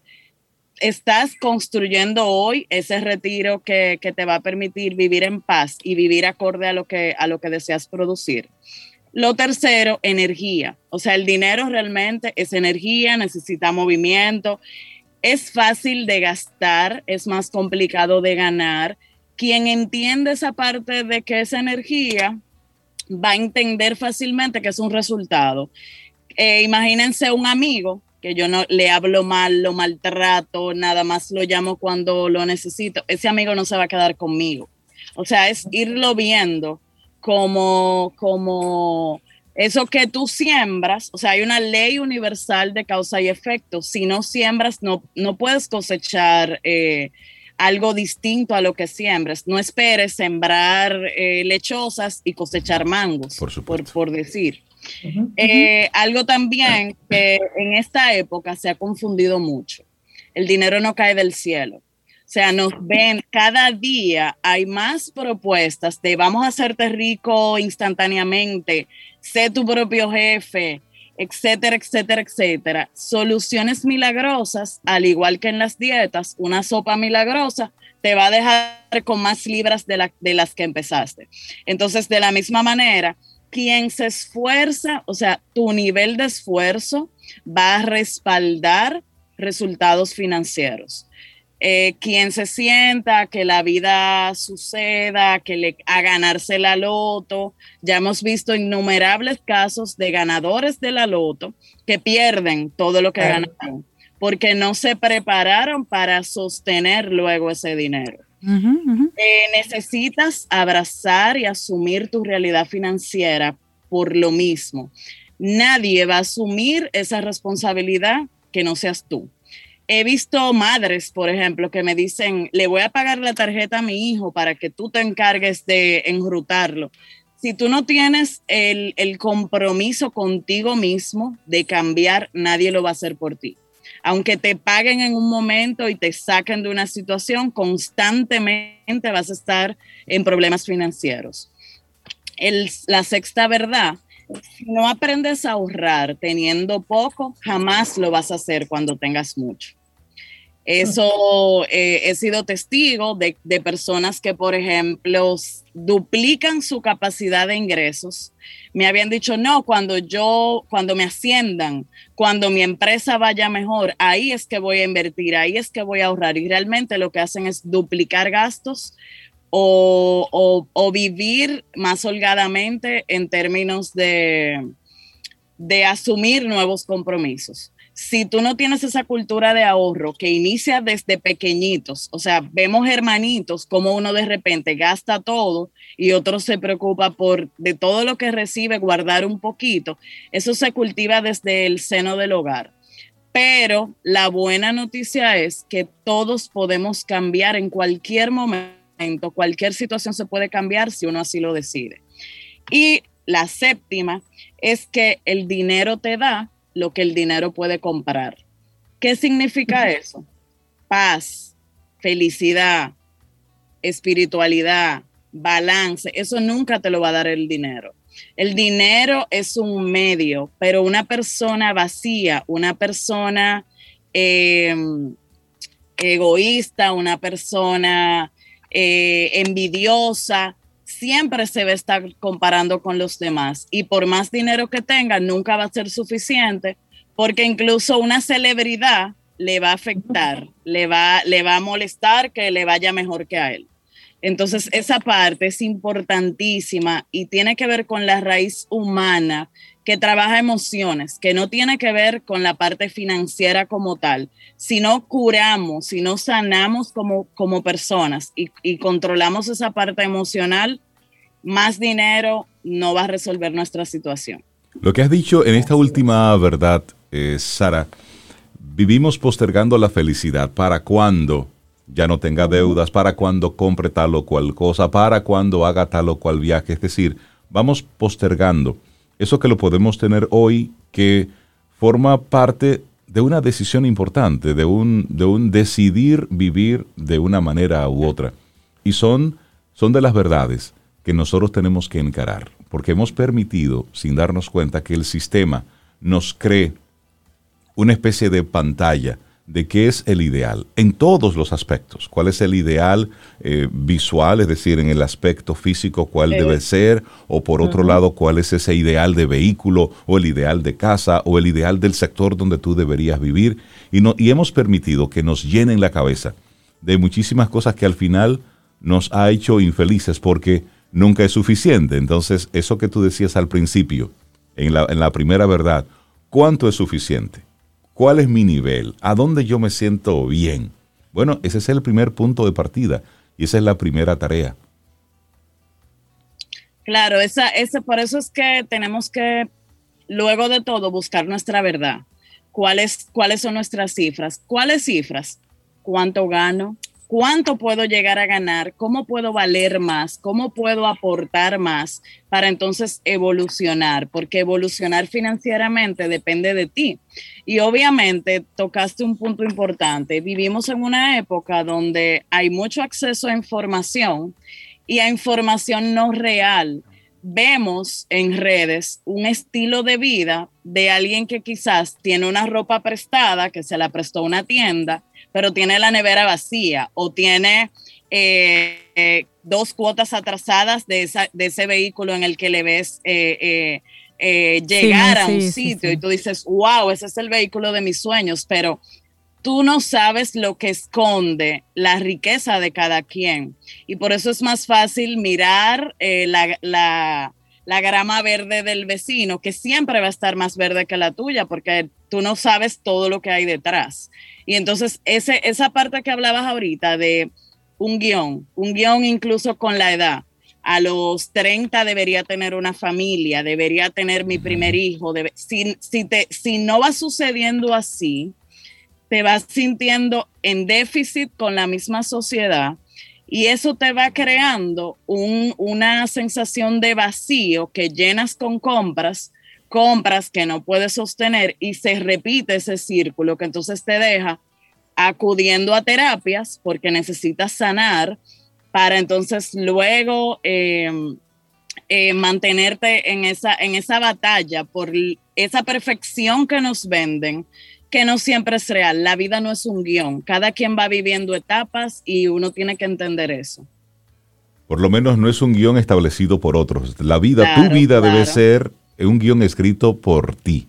Estás construyendo hoy ese retiro que, te va a permitir vivir en paz y vivir acorde a lo que, a lo que deseas producir. Lo tercero, energía. O sea, el dinero realmente es energía, necesita movimiento. Es fácil de gastar, es más complicado de ganar. Quien entiende esa parte de que es energía va a entender fácilmente que es un resultado. Eh, imagínense un amigo que yo no le hablo mal, lo maltrato, nada más lo llamo cuando lo necesito, ese amigo no se va a quedar conmigo. O sea, es irlo viendo como, como eso que tú siembras, o sea, hay una ley universal de causa y efecto. Si no siembras, no, no puedes cosechar eh, algo distinto a lo que siembras. No esperes sembrar eh, lechosas y cosechar mangos, por, por, por decir. Eh, algo también que en esta época se ha confundido mucho. El dinero no cae del cielo. O sea, nos ven cada día, hay más propuestas de vamos a hacerte rico instantáneamente, sé tu propio jefe, etcétera, etcétera, etcétera. Soluciones milagrosas, al igual que en las dietas, una sopa milagrosa te va a dejar con más libras de, de las que empezaste. Entonces, de la misma manera, quien se esfuerza, o sea, tu nivel de esfuerzo va a respaldar resultados financieros. Eh, quien se sienta que la vida suceda, que le a ganarse la loto. Ya hemos visto innumerables casos de ganadores de la loto que pierden todo lo que ganaron porque no se prepararon para sostener luego ese dinero. Eh, necesitas abrazar y asumir tu realidad financiera por lo mismo. Nadie va a asumir esa responsabilidad que no seas tú. He visto madres, por ejemplo, que me dicen, le voy a pagar la tarjeta a mi hijo para que tú te encargues de enrutarlo. Si tú no tienes el, el compromiso contigo mismo de cambiar, nadie lo va a hacer por ti aunque te paguen en un momento y te saquen de una situación, constantemente vas a estar en problemas financieros. la sexta verdad, si no aprendes a ahorrar teniendo poco, jamás lo vas a hacer cuando tengas mucho. Eso eh, he sido testigo de, personas que, por ejemplo, duplican su capacidad de ingresos. Me habían dicho, no, cuando yo, cuando me asciendan, cuando mi empresa vaya mejor, ahí es que voy a invertir, ahí es que voy a ahorrar. Y realmente lo que hacen es duplicar gastos o, o, o vivir más holgadamente en términos de, de asumir nuevos compromisos si tú no tienes esa cultura de ahorro que inicia desde pequeñitos, o sea, vemos hermanitos como uno de repente gasta todo y otro se preocupa por de todo lo que recibe guardar un poquito, eso se cultiva desde el seno del hogar. Pero la buena noticia es que todos podemos cambiar en cualquier momento, cualquier situación se puede cambiar si uno así lo decide. Y la séptima es que el dinero te da lo que el dinero puede comprar. ¿Qué significa eso? Paz, felicidad, espiritualidad, balance. Eso nunca te lo va a dar el dinero. El dinero es un medio, pero una persona vacía, una persona em, egoísta, una persona eh, envidiosa, siempre se va a estar comparando con los demás y por más dinero que tenga nunca va a ser suficiente porque incluso una celebridad le va a afectar, le va, le va a molestar que le vaya mejor que a él. Entonces esa parte es importantísima y tiene que ver con la raíz humana que trabaja emociones, que no tiene que ver con la parte financiera como tal. Si no curamos, si no sanamos como, como personas y, controlamos esa parte emocional, más dinero no va a resolver nuestra situación. Lo que has dicho en esta última verdad, eh, Sara, vivimos postergando la felicidad para cuando ya no tenga deudas, para cuando compre tal o cual cosa, para cuando haga tal o cual viaje. Es decir, vamos postergando eso que lo podemos tener hoy, que forma parte de una decisión importante, de un, de un decidir vivir de una manera u otra. Y son, son de las verdades que nosotros tenemos que encarar, porque hemos permitido, sin darnos cuenta, que el sistema nos cree una especie de pantalla de qué es el ideal en todos los aspectos. ¿Cuál es el ideal eh, visual, es decir, en el aspecto físico, cuál debe ser? O por otro lado, cuál es ese ideal de vehículo o el ideal de casa o el ideal del sector donde tú deberías vivir. Y, no, y hemos permitido que nos llenen la cabeza de muchísimas cosas que al final nos ha hecho infelices porque nunca es suficiente. Entonces, eso que tú decías al principio, en la, en la primera verdad, ¿cuánto es suficiente? ¿Cuál es mi nivel? ¿A dónde yo me siento bien? Bueno, ese es el primer punto de partida y esa es la primera tarea. Claro, esa, ese, por eso es que tenemos que, luego de todo, buscar nuestra verdad. ¿Cuáles, ¿Cuáles son nuestras cifras? ¿Cuáles cifras? ¿Cuánto gano? Cuánto puedo llegar a ganar, cómo puedo valer más, cómo puedo aportar más para entonces evolucionar, porque evolucionar financieramente depende de ti. Y obviamente tocaste un punto importante. Vivimos en una época donde hay mucho acceso a información y a información no real. Vemos en redes un estilo de vida de alguien que quizás tiene una ropa prestada, que se la prestó una tienda, pero tiene la nevera vacía o tiene eh, eh, dos cuotas atrasadas de, ese vehículo en el que le ves eh, llegar a un sitio y tú dices, wow, ese es el vehículo de mis sueños, pero tú no sabes lo que esconde la riqueza de cada quien. Y por eso es más fácil mirar la, la grama verde del vecino, que siempre va a estar más verde que la tuya, porque tú no sabes todo lo que hay detrás. Y entonces ese, esa parte que hablabas ahorita de un guion, un guion incluso con la edad. A los 30 debería tener una familia, debería tener mi primer hijo. si, si, te, si no va sucediendo así, te vas sintiendo en déficit con la misma sociedad y eso te va creando una sensación de vacío que llenas con compras compras que no puedes sostener y se repite ese círculo que entonces te deja acudiendo a terapias porque necesitas sanar para entonces luego eh, eh, mantenerte en esa, en esa batalla por esa perfección que nos venden, que no siempre es real. La vida no es un guion. Cada quien va viviendo etapas y uno tiene que entender eso. Por lo menos no es un guion establecido por otros. La vida, tu vida debe ser un guion escrito por ti,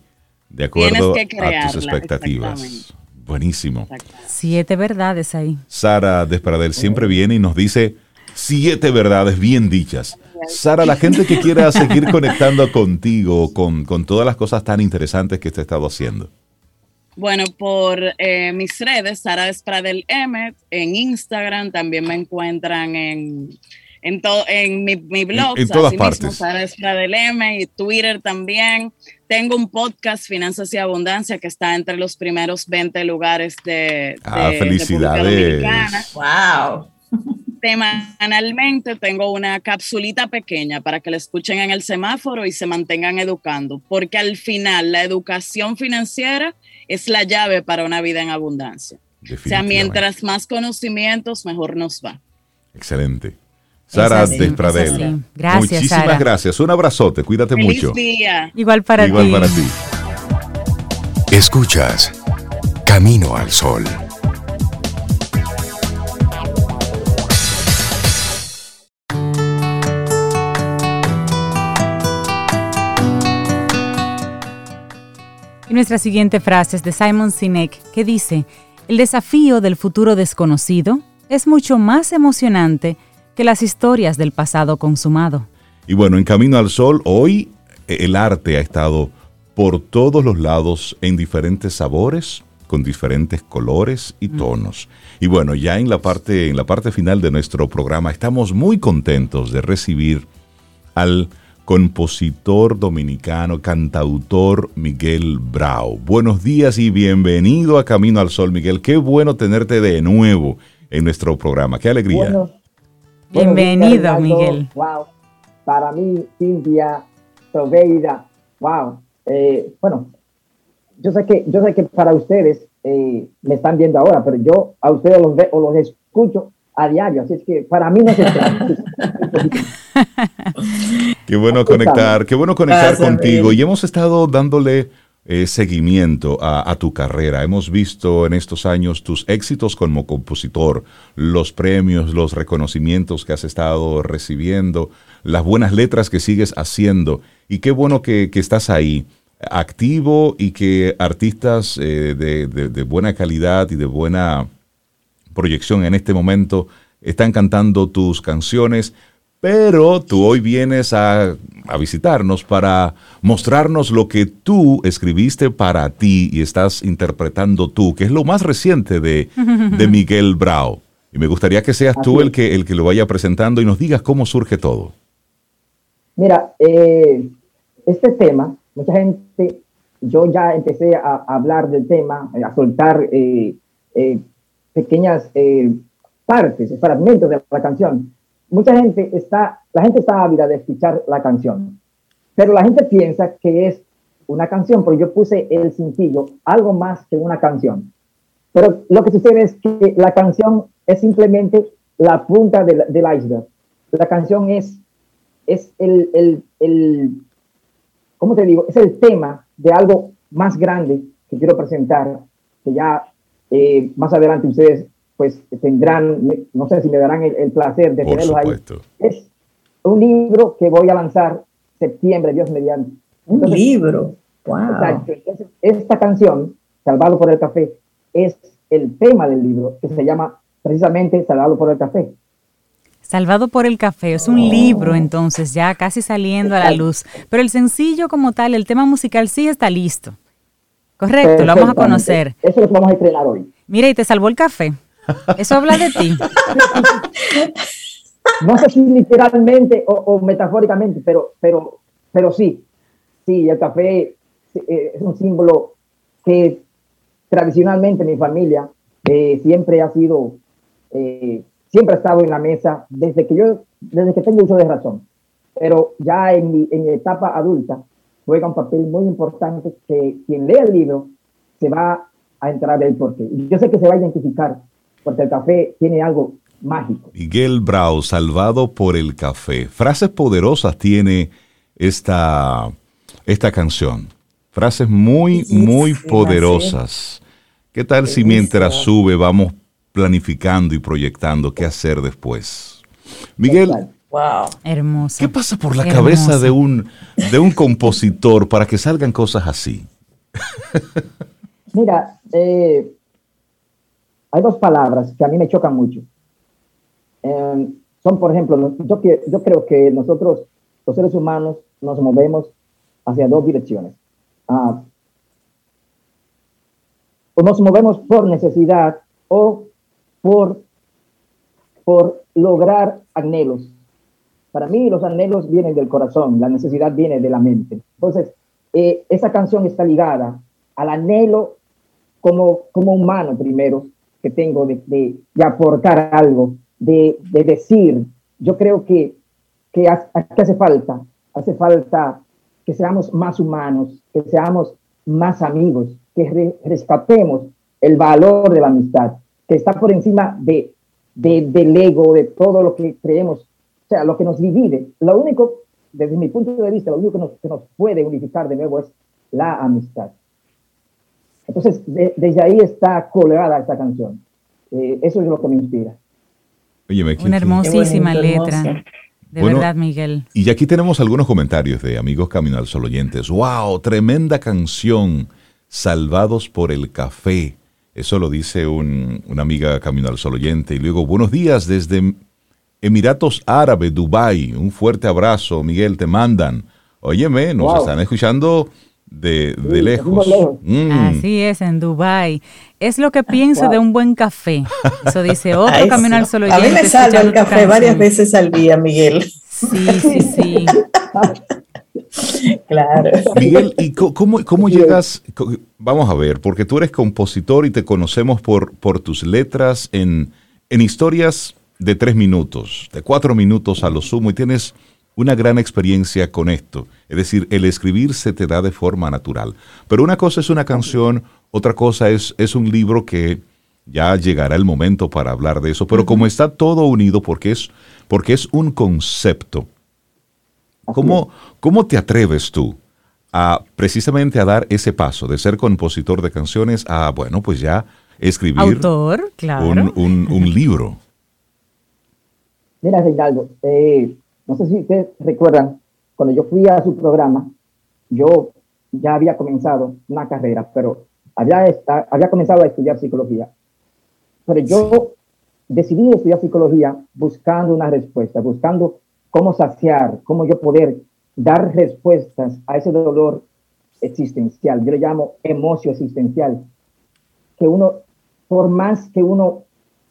de acuerdo a tus expectativas. Buenísimo. Siete verdades ahí. Sara Despradel siempre viene y nos dice siete verdades bien dichas. Sara, la gente que quiera [LAUGHS] seguir conectando contigo, con, con todas las cosas tan interesantes que te ha estado haciendo. Bueno, por eh, mis redes, Sara Despradel M, en Instagram, también me encuentran en en, todo en mi, mi blog, en, todas partes. Mismo, del M y Twitter también. Tengo un podcast, Finanzas y Abundancia, que está entre los primeros 20 lugares de, ah, felicidades. Wow. Semanalmente tengo una capsulita pequeña para que la escuchen en el semáforo y se mantengan educando, porque al final la educación financiera es la llave para una vida en abundancia. O sea, mientras más conocimientos, mejor nos va. Excelente. Sara Despradel. Gracias. Muchísimas gracias. Un abrazote. Cuídate mucho. Igual para Igual ti. para ti. Escuchas Camino al Sol. Y nuestra siguiente frase es de Simon Sinek, que dice, el desafío del futuro desconocido es mucho más emocionante que las historias del pasado consumado. Y bueno, en Camino al Sol, hoy eh, el arte ha estado por todos los lados en diferentes sabores, con diferentes colores y mm. tonos. Y bueno, ya en la parte en la parte final de nuestro programa estamos muy contentos de recibir al compositor dominicano, cantautor Miguel Brau. Buenos días y bienvenido a Camino al Sol, Miguel. Qué bueno tenerte de nuevo en nuestro programa. Qué alegría. Bienvenido, Miguel. Wow. para mí, Cintia, Sobeida, wow. Eh, bueno, yo sé que, yo sé que para ustedes eh, me están viendo ahora, pero yo a ustedes los veo o los escucho a diario, así es que para mí no se [LAUGHS] Qué bueno conectar, qué bueno conectar contigo. Y hemos estado dándole eh, seguimiento a, tu carrera. Hemos visto en estos años tus éxitos como compositor, los premios, los reconocimientos que has estado recibiendo, las buenas letras que sigues haciendo. Y qué bueno que, estás ahí, activo y que artistas eh, de buena calidad y de buena proyección en este momento están cantando tus canciones pero tú hoy vienes a, visitarnos para mostrarnos lo que tú escribiste para ti y estás interpretando tú, que es lo más reciente de, [LAUGHS] Miguel Brau. Y me gustaría que seas tú el que, el que lo vaya presentando y nos digas cómo surge todo. Mira, eh, este tema, mucha gente, yo ya empecé a, hablar del tema, a soltar eh, eh, pequeñas partes, fragmentos de la canción mucha gente está, la gente está ávida de escuchar la canción, pero la gente piensa que es una canción, porque yo puse el sencillo, algo más que una canción. Pero lo que sucede es que la canción es simplemente la punta del, iceberg. La canción es, es el, el, el, ¿cómo te digo? Es el tema de algo más grande que quiero presentar, que ya eh, más adelante ustedes pues tendrán, no sé si me darán el, placer de tenerlos ahí. Es un libro que voy a lanzar septiembre, Dios mediante. un libro, wow. esta canción, Salvado por el Café, es el tema del libro, que se llama precisamente Salvado por el Café. Salvado por el café, es un libro entonces ya casi saliendo a la luz, pero el sencillo como tal, el tema musical sí está listo. Correcto, lo vamos a conocer. Eso es lo que vamos a estrenar hoy. Mira, y te salvó el café. Eso habla de ti. [LAUGHS] No sé si literalmente o, metafóricamente, pero, pero, pero sí. Sí, el café eh, es un símbolo que tradicionalmente mi familia eh, siempre ha sido, eh, siempre ha estado en la mesa desde que yo, desde que tengo uso de razón. Pero ya en mi, en mi etapa adulta juega un papel muy importante que quien lea el libro se va a entrar del porqué. Yo sé que se va a identificar porque el café tiene algo mágico. Miguel Brau, salvado por el café. Frases poderosas tiene esta, esta canción. Frases muy, muy poderosas. ¿Qué tal si mientras sube vamos planificando y proyectando qué hacer después? Miguel, wow. hermoso. ¿Qué pasa por la cabeza de un, de un compositor para que salgan cosas así? Mira, eh, hay dos palabras que a mí me chocan mucho. Em, son, por ejemplo, yo, yo creo que nosotros, los seres humanos, nos movemos hacia dos direcciones. Ah, o nos movemos por necesidad o por, por lograr anhelos. Para mí los anhelos vienen del corazón, la necesidad viene de la mente. Entonces, eh, esa canción está ligada al anhelo como, como humano primero, que tengo de, de, aportar algo, de, de, decir. Yo creo que, que, hace falta, hace falta que seamos más humanos, que seamos más amigos, que rescatemos el valor de la amistad, que está por encima de, de, del ego, de todo lo que creemos, o sea, lo que nos divide. Lo único, desde mi punto de vista, lo único que nos, que nos puede unificar de nuevo es la amistad. Entonces, desde ahí está colgada esta canción. Eh, eso es lo que me inspira. Una hermosísima letra. De verdad, Miguel. Y aquí tenemos algunos comentarios de amigos Camino al Sol oyentes. ¡Wow! Tremenda canción. Salvados por el café. Eso lo dice una amiga Camino al Sol oyente. Y luego, buenos días desde Emiratos Árabes, Dubái. Un fuerte abrazo, Miguel, te mandan. Óyeme, nos están escuchando de, lejos. Mm. Así es, en Dubai. Es lo que pienso de un buen café. Eso dice otro camino al solo. A mí me salva el café varias veces al día, Miguel. Sí, sí, sí. [LAUGHS] claro. Miguel, ¿y cómo, cómo llegas? Vamos a ver, porque tú eres compositor y te conocemos por, por tus letras en, en historias de tres minutos, de cuatro minutos a lo sumo, y tienes una gran experiencia con esto. Es decir, el escribir se te da de forma natural. Pero una cosa es una canción, otra cosa es, es un libro que ya llegará el momento para hablar de eso. Pero como está todo unido, porque es, porque es un concepto, ¿cómo, ¿cómo te atreves tú a precisamente a dar ese paso de ser compositor de canciones a, bueno, pues ya escribir Autor, claro. un, un- un [LAUGHS] libro? Mira, Reinaldo, eh, no sé si ustedes recuerdan, cuando yo fui a su programa, yo ya había comenzado una carrera, pero había, esta- había comenzado a estudiar psicología. Pero yo decidí estudiar psicología buscando una respuesta, buscando cómo saciar, cómo yo poder dar respuestas a ese dolor existencial. Yo le llamo emocio existencial, que uno, por más que uno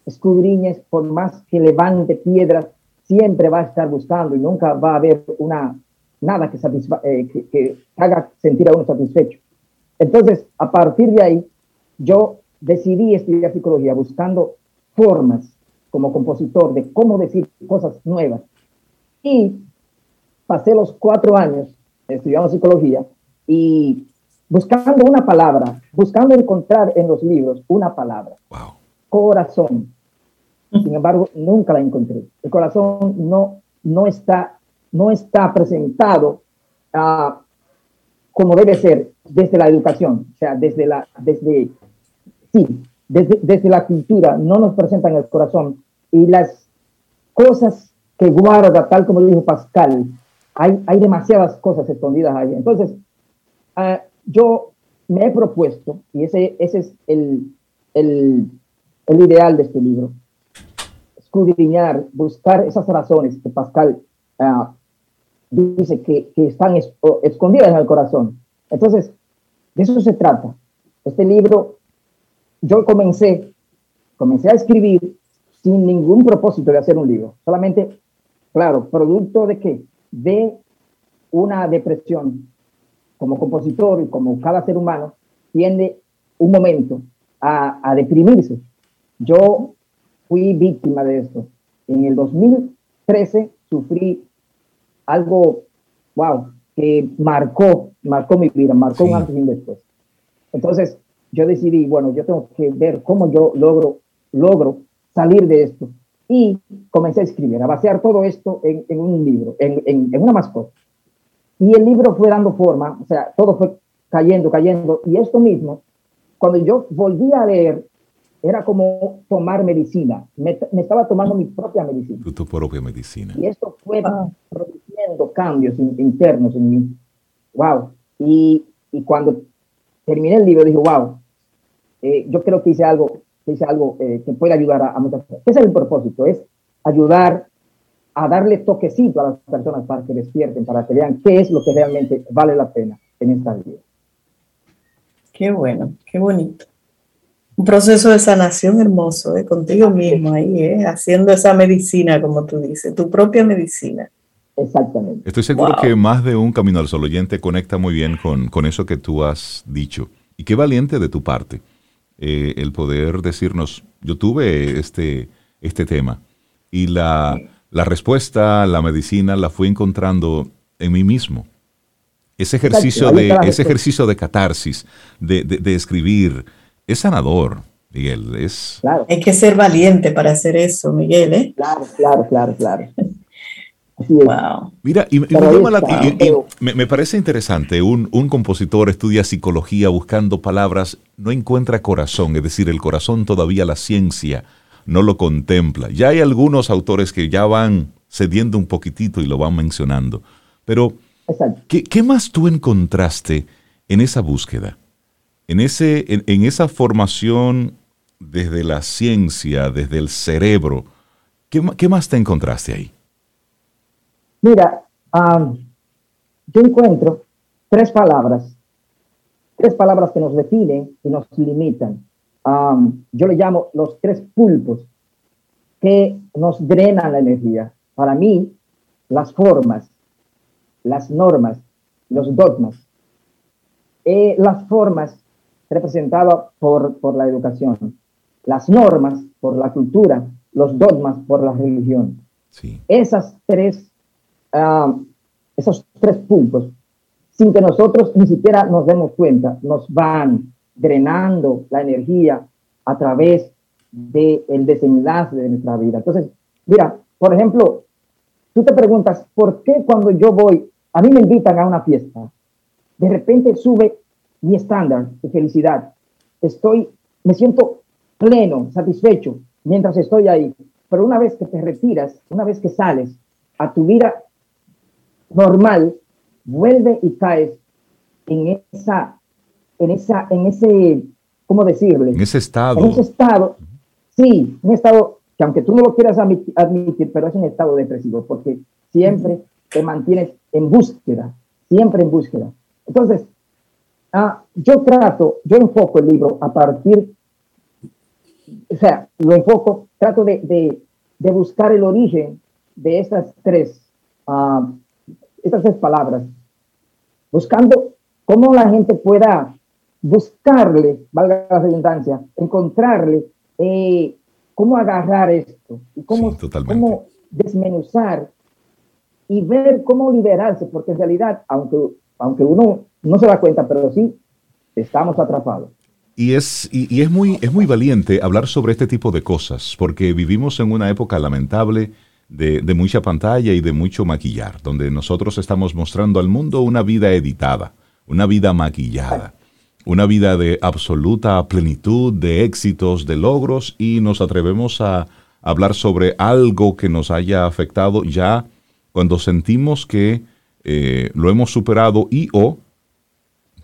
escudriñes, por más que levante piedras, siempre va a estar buscando y nunca va a haber una, nada que, eh, que, que haga sentir a uno satisfecho. Entonces, a partir de ahí, yo decidí estudiar psicología buscando formas como compositor de cómo decir cosas nuevas. Y pasé los cuatro años estudiando psicología y buscando una palabra, buscando encontrar en los libros una palabra. Wow. Corazón. Sin embargo, nunca la encontré. El corazón no, no, está, no está presentado ah, como debe ser desde la educación, o sea, desde la, desde, sí, desde, desde la cultura, no nos presentan el corazón y las cosas que guarda, tal como dijo Pascal, hay, hay demasiadas cosas escondidas ahí. Entonces, ah, yo me he propuesto, y ese, ese es el, el, el ideal de este libro, escudriñar, buscar esas razones que Pascal ah, dice que, están escondidas en el corazón. Entonces, de eso se trata. Este libro, yo comencé, comencé a escribir sin ningún propósito de hacer un libro, solamente, claro, producto de qué? De una depresión. Como compositor y como cada ser humano, tiende un momento a, a deprimirse. Yo fui víctima de esto. En el 2013 sufrí algo, wow, que marcó, marcó mi vida, marcó un Sí. antes y un después. Entonces, yo decidí, bueno, yo tengo que ver cómo yo logro, logro salir de esto. Y comencé a escribir, a vaciar todo esto en, en un libro, en, en, en una mascota. Y el libro fue dando forma, o sea, todo fue cayendo, cayendo. Y esto mismo, cuando yo volví a leer, era como tomar medicina. Me, me estaba tomando mi propia medicina. Tu, tu propia medicina. Y esto fue produciendo cambios in- internos en mí. Wow. Y, y cuando terminé el libro, dije, wow, eh, yo creo que hice algo, que hice algo eh, que puede ayudar a, a muchas personas. Ese es el propósito, es ayudar a darle toquecito a las personas para que despierten, para que vean qué es lo que realmente vale la pena en esta vida. Qué bueno, qué bonito. Un proceso de sanación hermoso, ¿eh? contigo mismo ahí, ¿eh? haciendo esa medicina, como tú dices, tu propia medicina. Exactamente. Estoy seguro Wow. que más de un Camino al Sol oyente conecta muy bien con, con eso que tú has dicho. Y qué valiente de tu parte eh, el poder decirnos, yo tuve este, este tema y la, la respuesta, la medicina, la fui encontrando en mí mismo. Ese ejercicio, de, ese ejercicio de catarsis, de, de- de escribir, es sanador, Miguel. Es, Claro, Hay que ser valiente para hacer eso, Miguel, ¿eh? claro, claro, claro, claro. Wow. Mira, y, y me, Pero llama la- esta- y- y- pero- me- me parece interesante, un, un compositor estudia psicología buscando palabras, no encuentra corazón, es decir, el corazón todavía la ciencia no lo contempla. Ya hay algunos autores que ya van cediendo un poquitito y lo van mencionando, pero. ¿qué, qué más tú encontraste en esa búsqueda? En, ese, en, en esa formación desde la ciencia, desde el cerebro, ¿qué, qué más te encontraste ahí? Mira, am, yo encuentro tres palabras, tres palabras que nos definen y nos limitan. Am, yo le llamo los tres pulpos que nos drenan la energía. Para mí, las formas, las normas, los dogmas. Eh, las formas representadas por, por la educación, las normas por la cultura, los dogmas por la religión Sí. esas tres ah, esos tres puntos, sin que nosotros ni siquiera nos demos cuenta, nos van drenando la energía a través del desenlace de nuestra vida. Entonces, mira, por ejemplo, tú te preguntas, ¿por qué cuando yo voy, a mí me invitan a una fiesta, de repente sube mi estándar de felicidad? Estoy, me siento pleno, satisfecho mientras estoy ahí. Pero una vez que te retiras, una vez que sales a tu vida normal, vuelve y caes en esa, en esa, en ese, ¿cómo decirle? En ese estado. En ese estado, sí, un estado que aunque tú no lo quieras admitir, pero es un estado depresivo, porque siempre te mantienes en búsqueda, siempre en búsqueda. Entonces, ah, yo trato, yo enfoco el libro a partir, o sea, lo enfoco, trato de, de, buscar el origen de estas tres, uh, estas tres palabras, buscando cómo la gente pueda buscarle, valga la redundancia, encontrarle eh, cómo agarrar esto y cómo, cómo desmenuzar y ver cómo liberarse, porque en realidad, aunque, aunque uno no se da cuenta, pero sí estamos atrapados. Y es, y, es, muy, es muy valiente hablar sobre este tipo de cosas, porque vivimos en una época lamentable de, de, mucha pantalla y de mucho maquillar, donde nosotros estamos mostrando al mundo una vida editada, una vida maquillada una vida de absoluta plenitud, de éxitos, de logros, y nos atrevemos a hablar sobre algo que nos haya afectado ya cuando sentimos que eh, lo hemos superado y o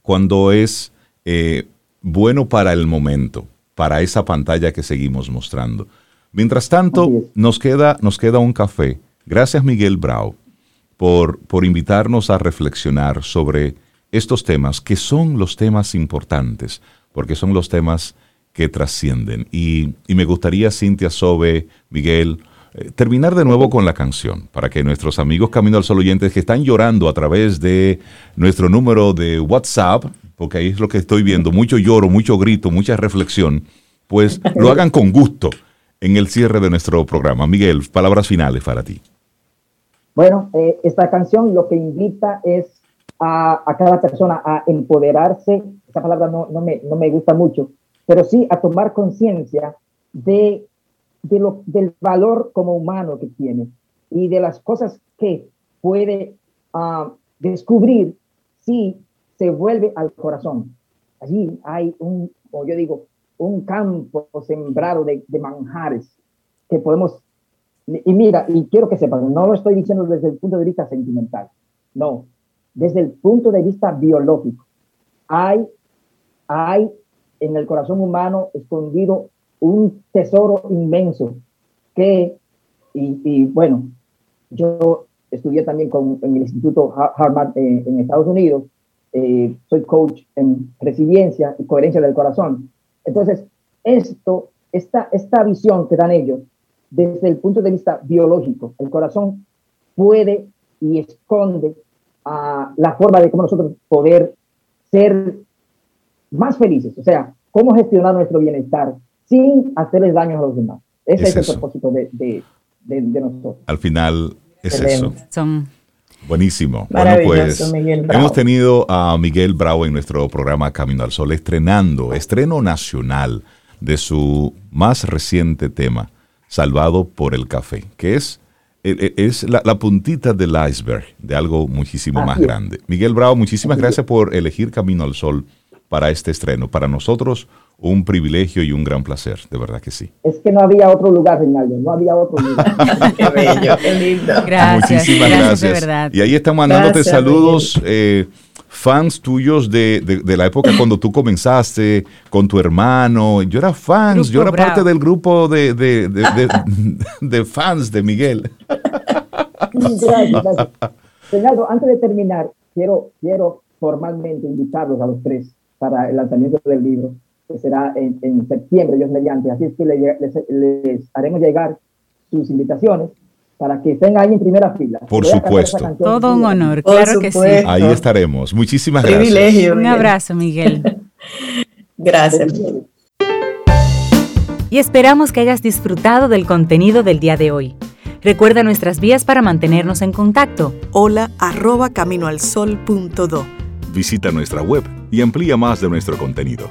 cuando es eh, bueno para el momento, para esa pantalla que seguimos mostrando. Mientras tanto, nos queda, nos queda un café. Gracias Miguel Brau por, por invitarnos a reflexionar sobre estos temas, que son los temas importantes, porque son los temas que trascienden. Y, me gustaría, Cintia Sobe, Miguel, terminar de nuevo con la canción, para que nuestros amigos Camino al Sol oyentes que están llorando a través de nuestro número de WhatsApp, porque ahí es lo que estoy viendo, mucho lloro, mucho grito, mucha reflexión, pues lo hagan con gusto en el cierre de nuestro programa. Miguel, palabras finales para ti. Bueno, eh, esta canción lo que invita es a, cada persona a empoderarse, esa palabra no, no, me, no me gusta mucho, pero sí a tomar conciencia de, de lo, del valor como humano que tiene y de las cosas que puede uh, descubrir si se vuelve al corazón. Allí hay un, como yo digo, un campo sembrado de, de manjares que podemos, y mira, y quiero que sepan, no lo estoy diciendo desde el punto de vista sentimental, no, desde el punto de vista biológico. Hay, hay en el corazón humano escondido un tesoro inmenso que, y, bueno, yo estudié también con, en el Instituto Harvard eh, en Estados Unidos, eh, soy coach en resiliencia y coherencia del corazón. Entonces, esto, esta, esta visión que dan ellos, desde el punto de vista biológico, el corazón puede y esconde a la forma de cómo nosotros poder ser más felices, o sea, cómo gestionar nuestro bienestar sin hacerles daño a los demás. Ese es, el propósito de, de, de, nosotros. Al final es eso. Buenísimo. Bueno, pues hemos tenido a Miguel Bravo en nuestro programa Camino al Sol, estrenando, estreno nacional de su más reciente tema, Salvado por el Café, que es eh, eh, es la, puntita del iceberg de algo muchísimo más grande. Miguel Bravo, muchísimas gracias por elegir Camino al Sol para este estreno. Para nosotros, un privilegio y un gran placer, de verdad que sí. Es que no había otro lugar, Reinaldo, no había otro lugar. [LAUGHS] qué bello, qué lindo. [LAUGHS] Gracias, muchísimas gracias. De verdad. Y ahí están mandándote saludos fans tuyos de, de, la época cuando tú comenzaste con tu hermano. Yo era fans, yo era parte del grupo de, de, [LAUGHS] fans de Miguel. Gracias, antes de terminar, quiero, quiero formalmente invitarlos a los tres para el lanzamiento del libro, que será en, en septiembre, Dios mediante. Así es que les, les haremos llegar sus invitaciones para que estén ahí en primera fila. Por supuesto. Todo un honor, claro que sí. Ahí estaremos. Muchísimas gracias. Un abrazo, Miguel. [LAUGHS] gracias. Y esperamos que hayas disfrutado del contenido del día de hoy. Recuerda nuestras vías para mantenernos en contacto. Hola arroba caminoalsol.do. Visita nuestra web y amplía más de nuestro contenido.